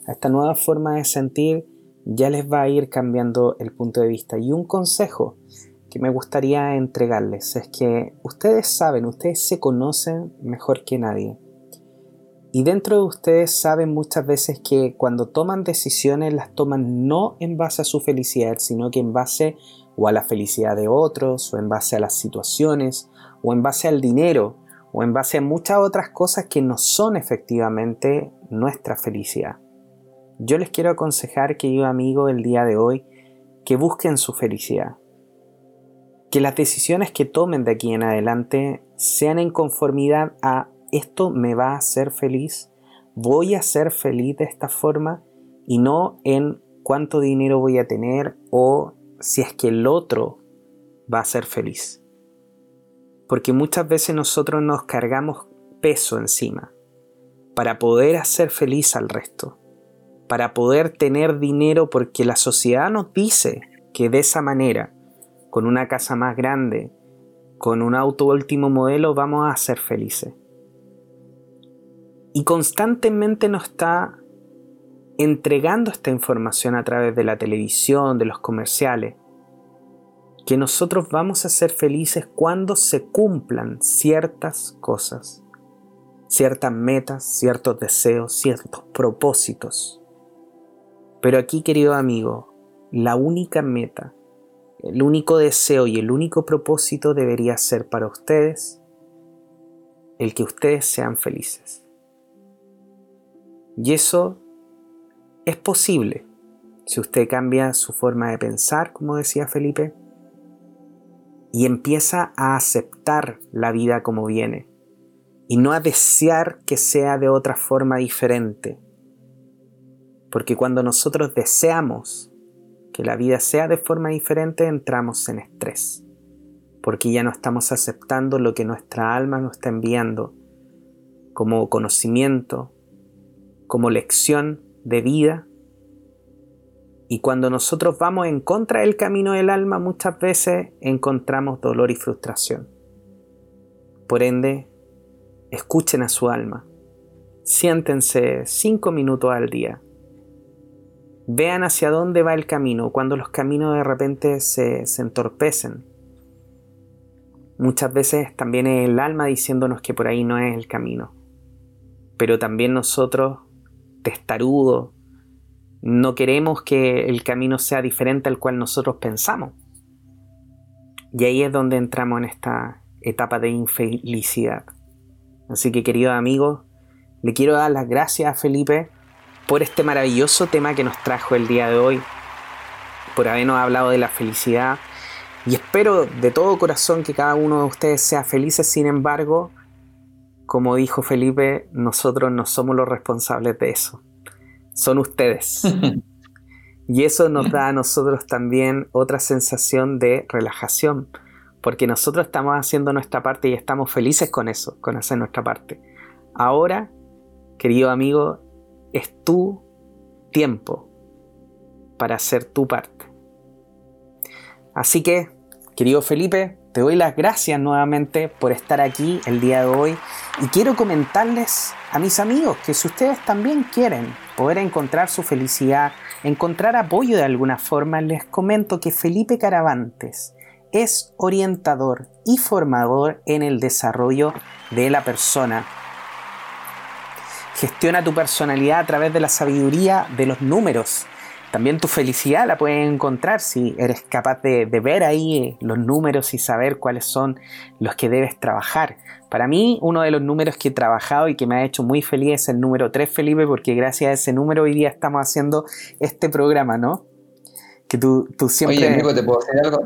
a esta nueva forma de sentir, ya les va a ir cambiando el punto de vista. Y un consejo que me gustaría entregarles es que ustedes saben, ustedes se conocen mejor que nadie. Y dentro de ustedes saben muchas veces que cuando toman decisiones las toman no en base a su felicidad, sino que en base o a la felicidad de otros, o en base a las situaciones, o en base al dinero, o en base a muchas otras cosas que no son efectivamente nuestra felicidad. Yo les quiero aconsejar, querido amigo, el día de hoy, que busquen su felicidad. Que las decisiones que tomen de aquí en adelante sean en conformidad a esto me va a hacer feliz, voy a ser feliz de esta forma y no en cuánto dinero voy a tener o si es que el otro va a ser feliz. Porque muchas veces nosotros nos cargamos peso encima para poder hacer feliz al resto, para poder tener dinero porque la sociedad nos dice que de esa manera, con una casa más grande, con un auto último modelo, vamos a ser felices. Y constantemente nos está entregando esta información a través de la televisión, de los comerciales, que nosotros vamos a ser felices cuando se cumplan ciertas cosas, ciertas metas, ciertos deseos, ciertos propósitos. Pero aquí, querido amigo, la única meta, el único deseo y el único propósito debería ser para ustedes el que ustedes sean felices. Y eso es posible si usted cambia su forma de pensar, como decía Felipe, y empieza a aceptar la vida como viene y no a desear que sea de otra forma diferente. Porque cuando nosotros deseamos que la vida sea de forma diferente, entramos en estrés, porque ya no estamos aceptando lo que nuestra alma nos está enviando como conocimiento, como lección de vida. Y cuando nosotros vamos en contra del camino del alma, muchas veces encontramos dolor y frustración. Por ende, escuchen a su alma. Siéntense cinco minutos al día. Vean hacia dónde va el camino cuando los caminos de repente se, se entorpecen. Muchas veces también es el alma diciéndonos que por ahí no es el camino. Pero también nosotros testarudo, no queremos que el camino sea diferente al cual nosotros pensamos. Y ahí es donde entramos en esta etapa de infelicidad. Así que queridos amigos, le quiero dar las gracias a Felipe por este maravilloso tema que nos trajo el día de hoy, por habernos hablado de la felicidad. Y espero de todo corazón que cada uno de ustedes sea felices, sin embargo, como dijo Felipe, nosotros no somos los responsables de eso. Son ustedes. y eso nos da a nosotros también otra sensación de relajación, porque nosotros estamos haciendo nuestra parte y estamos felices con eso, con hacer nuestra parte. Ahora, querido amigo, es tu tiempo para hacer tu parte. Así que, querido Felipe, te doy las gracias nuevamente por estar aquí el día de hoy y quiero comentarles a mis amigos que si ustedes también quieren poder encontrar su felicidad, encontrar apoyo de alguna forma, les comento que Felipe Caravantes es orientador y formador en el desarrollo de la persona. Gestiona tu personalidad a través de la sabiduría de los números también tu felicidad la puedes encontrar si eres capaz de, ver ahí los números y saber cuáles son los que debes trabajar. Para mí, uno de los números que he trabajado y que me ha hecho muy feliz es el número 3, Felipe, porque gracias a ese número hoy día estamos haciendo este programa, ¿no? Que tú, tú siempre... Oye, amigo, ¿te puedo hacer algo?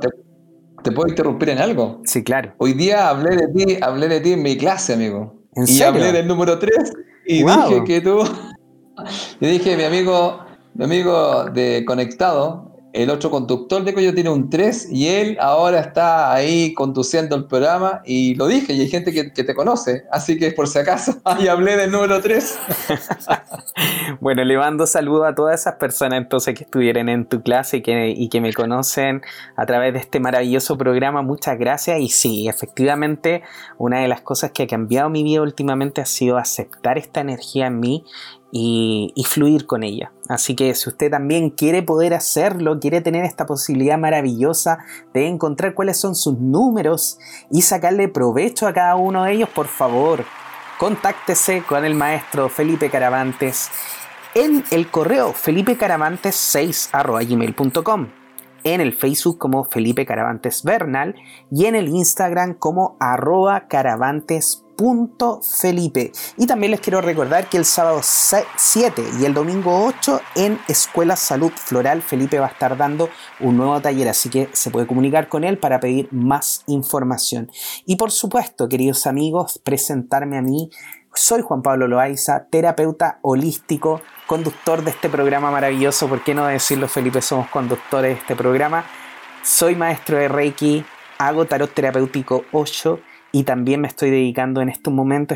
¿Te, puedo interrumpir en algo? Sí, claro. Hoy día hablé de ti, hablé de ti en mi clase, amigo. ¿En y hablé del número 3 y dije que tú... y dije, mi amigo mi amigo de Conectado, el otro conductor de Coyo tiene un 3 y él ahora está ahí conduciendo el programa y lo dije y hay gente que, te conoce, así que por si acaso, ahí hablé del número 3. bueno, le mando saludos a todas esas personas entonces que estuvieron en tu clase y que, y que me conocen a través de este maravilloso programa, muchas gracias y sí, efectivamente una de las cosas que ha cambiado mi vida últimamente ha sido aceptar esta energía en mí y, fluir con ella. Así que si usted también quiere poder hacerlo, quiere tener esta posibilidad maravillosa de encontrar cuáles son sus números y sacarle provecho a cada uno de ellos, por favor, contáctese con el maestro Felipe Caravantes en el correo felipecaravantes6.gmail.com en el Facebook como Felipe Caravantes Bernal y en el Instagram como arroba caravantes.felipe. Y también les quiero recordar que el sábado 7 y el domingo 8 en Escuela Salud Floral Felipe va a estar dando un nuevo taller, así que se puede comunicar con él para pedir más información. Y por supuesto, queridos amigos, presentarme a mí. Soy Juan Pablo Loaiza, terapeuta holístico, conductor de este programa maravilloso. ¿Por qué no decirlo, Felipe? Somos conductores de este programa. Soy maestro de Reiki, hago tarot terapéutico 8 y también me estoy dedicando en este momento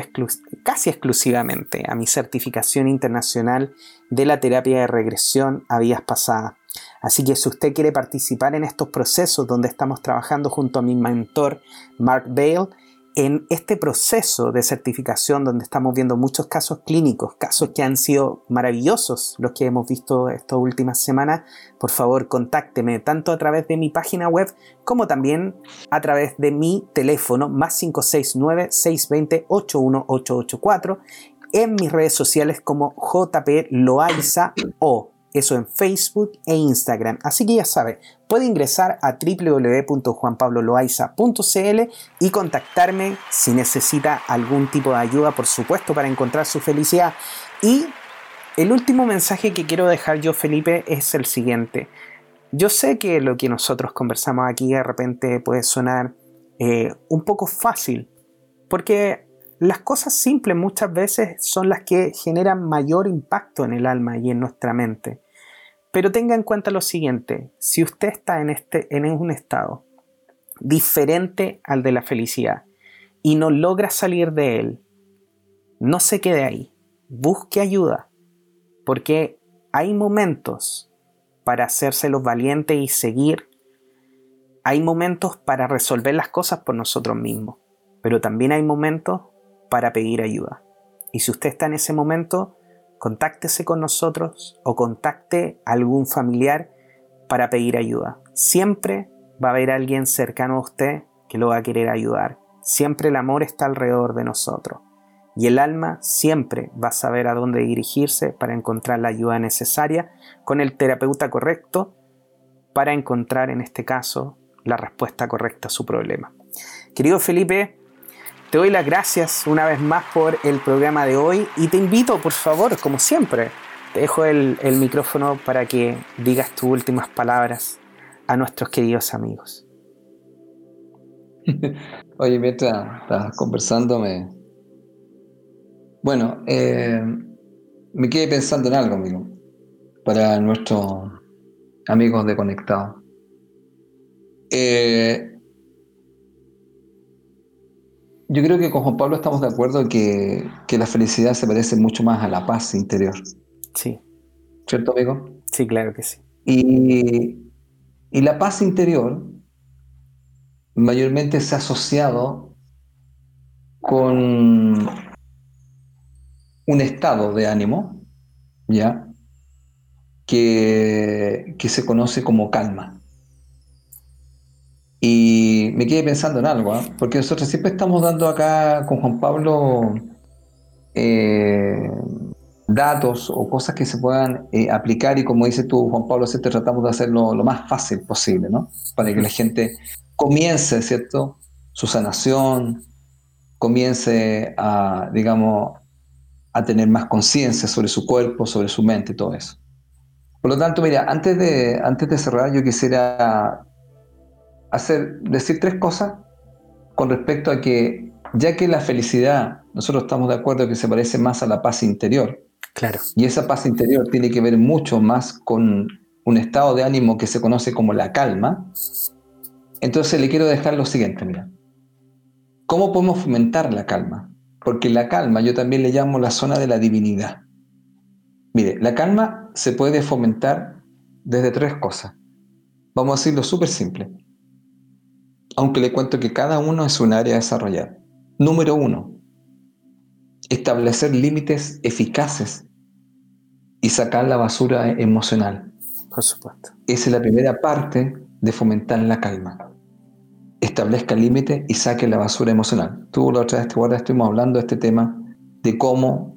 casi exclusivamente a mi certificación internacional de la terapia de regresión a vías pasadas. Así que si usted quiere participar en estos procesos donde estamos trabajando junto a mi mentor Mark Bale, en este proceso de certificación donde estamos viendo muchos casos clínicos, casos que han sido maravillosos, los que hemos visto estas últimas semanas, por favor contácteme tanto a través de mi página web como también a través de mi teléfono más 569-620-81884 en mis redes sociales como JP Loaiza o eso en Facebook e Instagram. Así que ya sabe, puede ingresar a www.juanpabloloaiza.cl y contactarme si necesita algún tipo de ayuda, por supuesto, para encontrar su felicidad. Y el último mensaje que quiero dejar yo, Felipe, es el siguiente. Yo sé que lo que nosotros conversamos aquí de repente puede sonar eh, un poco fácil, porque las cosas simples muchas veces son las que generan mayor impacto en el alma y en nuestra mente. Pero tenga en cuenta lo siguiente, si usted está en, este, en un estado diferente al de la felicidad y no logra salir de él, no se quede ahí, busque ayuda, porque hay momentos para hacerse los valientes y seguir, hay momentos para resolver las cosas por nosotros mismos, pero también hay momentos para pedir ayuda. Y si usted está en ese momento, contáctese con nosotros o contacte a algún familiar para pedir ayuda. Siempre va a haber alguien cercano a usted que lo va a querer ayudar. Siempre el amor está alrededor de nosotros. Y el alma siempre va a saber a dónde dirigirse para encontrar la ayuda necesaria con el terapeuta correcto para encontrar en este caso la respuesta correcta a su problema. Querido Felipe, te doy las gracias una vez más por el programa de hoy y te invito, por favor, como siempre, te dejo el, micrófono para que digas tus últimas palabras a nuestros queridos amigos. Oye, mientras estás conversándome, bueno, eh, me quedé pensando en algo, amigo, para nuestros amigos de Conectado. Eh, yo creo que con Juan Pablo estamos de acuerdo que, que la felicidad se parece mucho más a la paz interior. Sí. ¿Cierto, amigo? Sí, claro que sí. Y, y la paz interior mayormente se ha asociado con un estado de ánimo, ¿ya? Que, que se conoce como calma. Y me quedé pensando en algo, ¿ah? porque nosotros siempre estamos dando acá con Juan Pablo eh, datos o cosas que se puedan eh, aplicar y como dice tú, Juan Pablo, siempre tratamos de hacerlo lo más fácil posible, ¿no? Para que la gente comience, ¿cierto? Su sanación, comience a, digamos, a tener más conciencia sobre su cuerpo, sobre su mente todo eso. Por lo tanto, mira, antes de, antes de cerrar, yo quisiera hacer, decir tres cosas con respecto a que, ya que la felicidad, nosotros estamos de acuerdo que se parece más a la paz interior. Claro. Y esa paz interior tiene que ver mucho más con un estado de ánimo que se conoce como la calma. Entonces le quiero dejar lo siguiente, mira. ¿Cómo podemos fomentar la calma? Porque la calma yo también le llamo la zona de la divinidad. Mire, la calma se puede fomentar desde tres cosas. Vamos a decirlo súper simple aunque le cuento que cada uno es un área a desarrollar. Número uno, establecer límites eficaces y sacar la basura emocional. Por supuesto. Esa es la primera parte de fomentar la calma. Establezca límites y saque la basura emocional. Tú la otra vez, te estuvimos hablando de este tema de cómo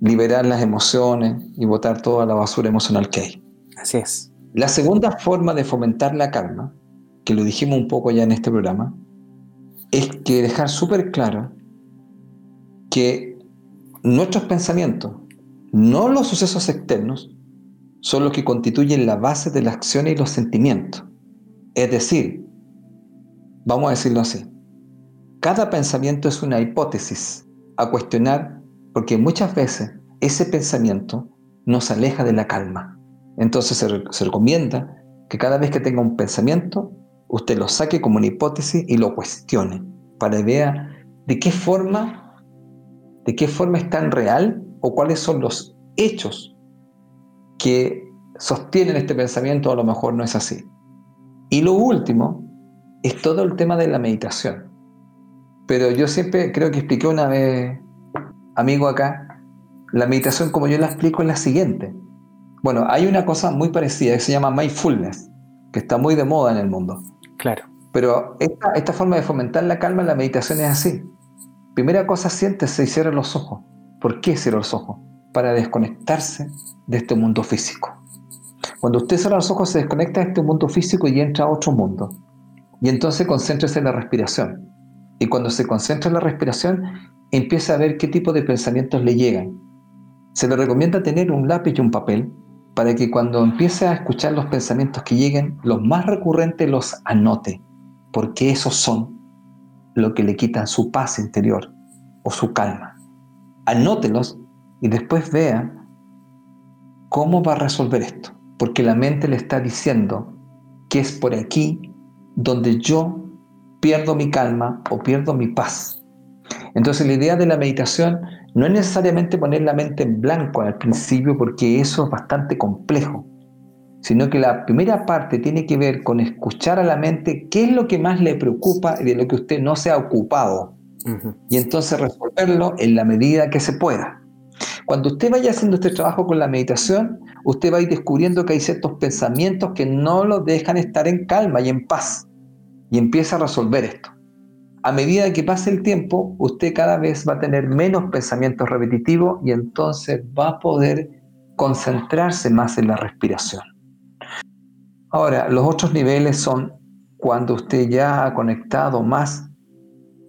liberar las emociones y botar toda la basura emocional que hay. Así es. La segunda forma de fomentar la calma, que lo dijimos un poco ya en este programa, es que dejar súper claro que nuestros pensamientos, no los sucesos externos, son los que constituyen la base de las acciones y los sentimientos. Es decir, vamos a decirlo así, cada pensamiento es una hipótesis a cuestionar porque muchas veces ese pensamiento nos aleja de la calma. Entonces se, recomienda que cada vez que tenga un pensamiento, usted lo saque como una hipótesis y lo cuestione para que de qué forma, de qué forma es tan real o cuáles son los hechos que sostienen este pensamiento, a lo mejor no es así. Y lo último es todo el tema de la meditación. Pero yo siempre creo que expliqué una vez, amigo acá, la meditación como yo la explico es la siguiente. Bueno, hay una cosa muy parecida que se llama mindfulness, que está muy de moda en el mundo. Claro. Pero esta, forma de fomentar la calma en la meditación es así. Primera cosa, siéntese y cierra los ojos. ¿Por qué cierra los ojos? Para desconectarse de este mundo físico. Cuando usted cierra los ojos, se desconecta de este mundo físico y entra a otro mundo. Y entonces concéntrese en la respiración. Y cuando se concentra en la respiración, empieza a ver qué tipo de pensamientos le llegan. Se le recomienda tener un lápiz y un papel para que cuando empiece a escuchar los pensamientos que lleguen, los más recurrentes los anote, porque esos son lo que le quitan su paz interior o su calma. Anótelos y después vea cómo va a resolver esto, porque la mente le está diciendo que es por aquí donde yo pierdo mi calma o pierdo mi paz. Entonces la idea de la meditación no es necesariamente poner la mente en blanco al principio porque eso es bastante complejo, sino que la primera parte tiene que ver con escuchar a la mente qué es lo que más le preocupa y de lo que usted no se ha ocupado. Y entonces resolverlo en la medida que se pueda. Cuando usted vaya haciendo este trabajo con la meditación, usted va a ir descubriendo que hay ciertos pensamientos que no lo dejan estar en calma y en paz. Y empieza a resolver esto a medida que pase el tiempo, usted cada vez va a tener menos pensamientos repetitivos y entonces va a poder concentrarse más en la respiración. Ahora, los otros niveles son cuando usted ya ha conectado más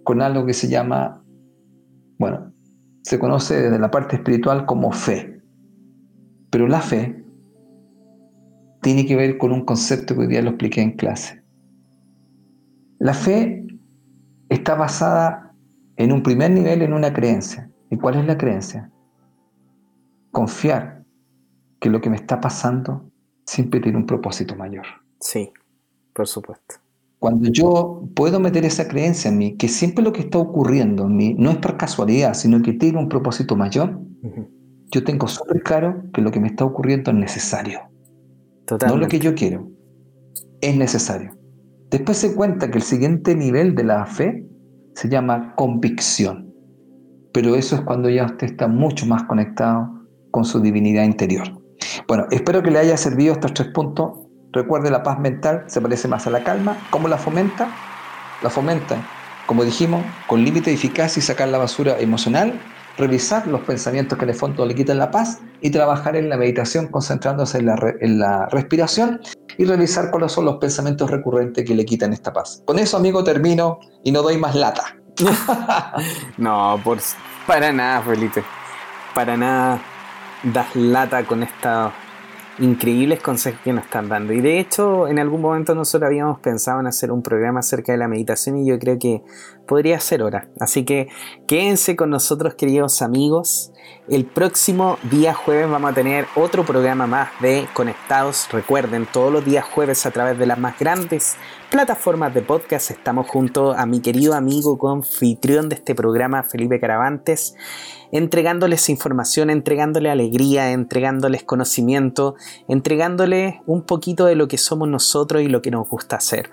con algo que se llama, bueno, se conoce desde la parte espiritual como fe. Pero la fe tiene que ver con un concepto que hoy día lo expliqué en clase. La fe está basada en un primer nivel en una creencia. ¿Y cuál es la creencia? Confiar que lo que me está pasando siempre tiene un propósito mayor. Sí, por supuesto. Cuando yo puedo meter esa creencia en mí, que siempre lo que está ocurriendo en mí no es por casualidad, sino que tiene un propósito mayor, yo tengo súper claro que lo que me está ocurriendo es necesario. No lo que yo quiero, es necesario. Después se cuenta que el siguiente nivel de la fe se llama convicción. Pero eso es cuando ya usted está mucho más conectado con su divinidad interior. Bueno, espero que le haya servido estos tres puntos. Recuerde, la paz mental se parece más a la calma. ¿Cómo la fomenta? La fomenta, como dijimos, con límite de eficacia y sacar la basura emocional revisar los pensamientos que en el fondo le quitan la paz y trabajar en la meditación concentrándose en la, respiración y revisar cuáles son los pensamientos recurrentes que le quitan esta paz. Con eso, amigo, termino y no doy más lata. no, por, para nada, Felipe. Para nada das lata con esta increíbles consejos que nos están dando. Y de hecho, en algún momento nosotros habíamos pensado en hacer un programa acerca de la meditación y yo creo que podría ser hora. Así que quédense con nosotros, queridos amigos. El próximo día jueves vamos a tener otro programa más de Conectados. Recuerden, todos los días jueves a través de las más grandes plataformas de podcast estamos junto a mi querido amigo confitrión de este programa, Felipe Caravantes entregándoles información, entregándoles alegría, entregándoles conocimiento, entregándoles un poquito de lo que somos nosotros y lo que nos gusta hacer.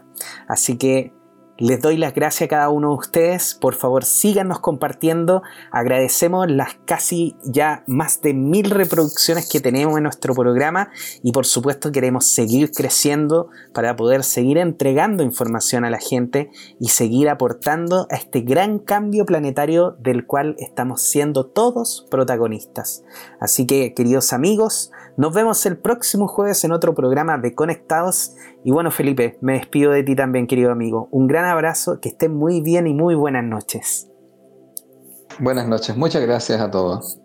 Así que les doy las gracias a cada uno de ustedes. Por favor, síganos compartiendo. Agradecemos las casi ya más de mil reproducciones que tenemos en nuestro programa y por supuesto queremos seguir creciendo para poder seguir entregando información a la gente y seguir aportando a este gran cambio planetario del cual estamos siendo todos protagonistas. Así que, queridos amigos, Nos vemos el próximo jueves en otro programa de Conectados. Y bueno, Felipe, me despido de ti también, querido amigo. Un gran abrazo, que estén muy bien y muy buenas noches. Buenas noches, muchas gracias a todos.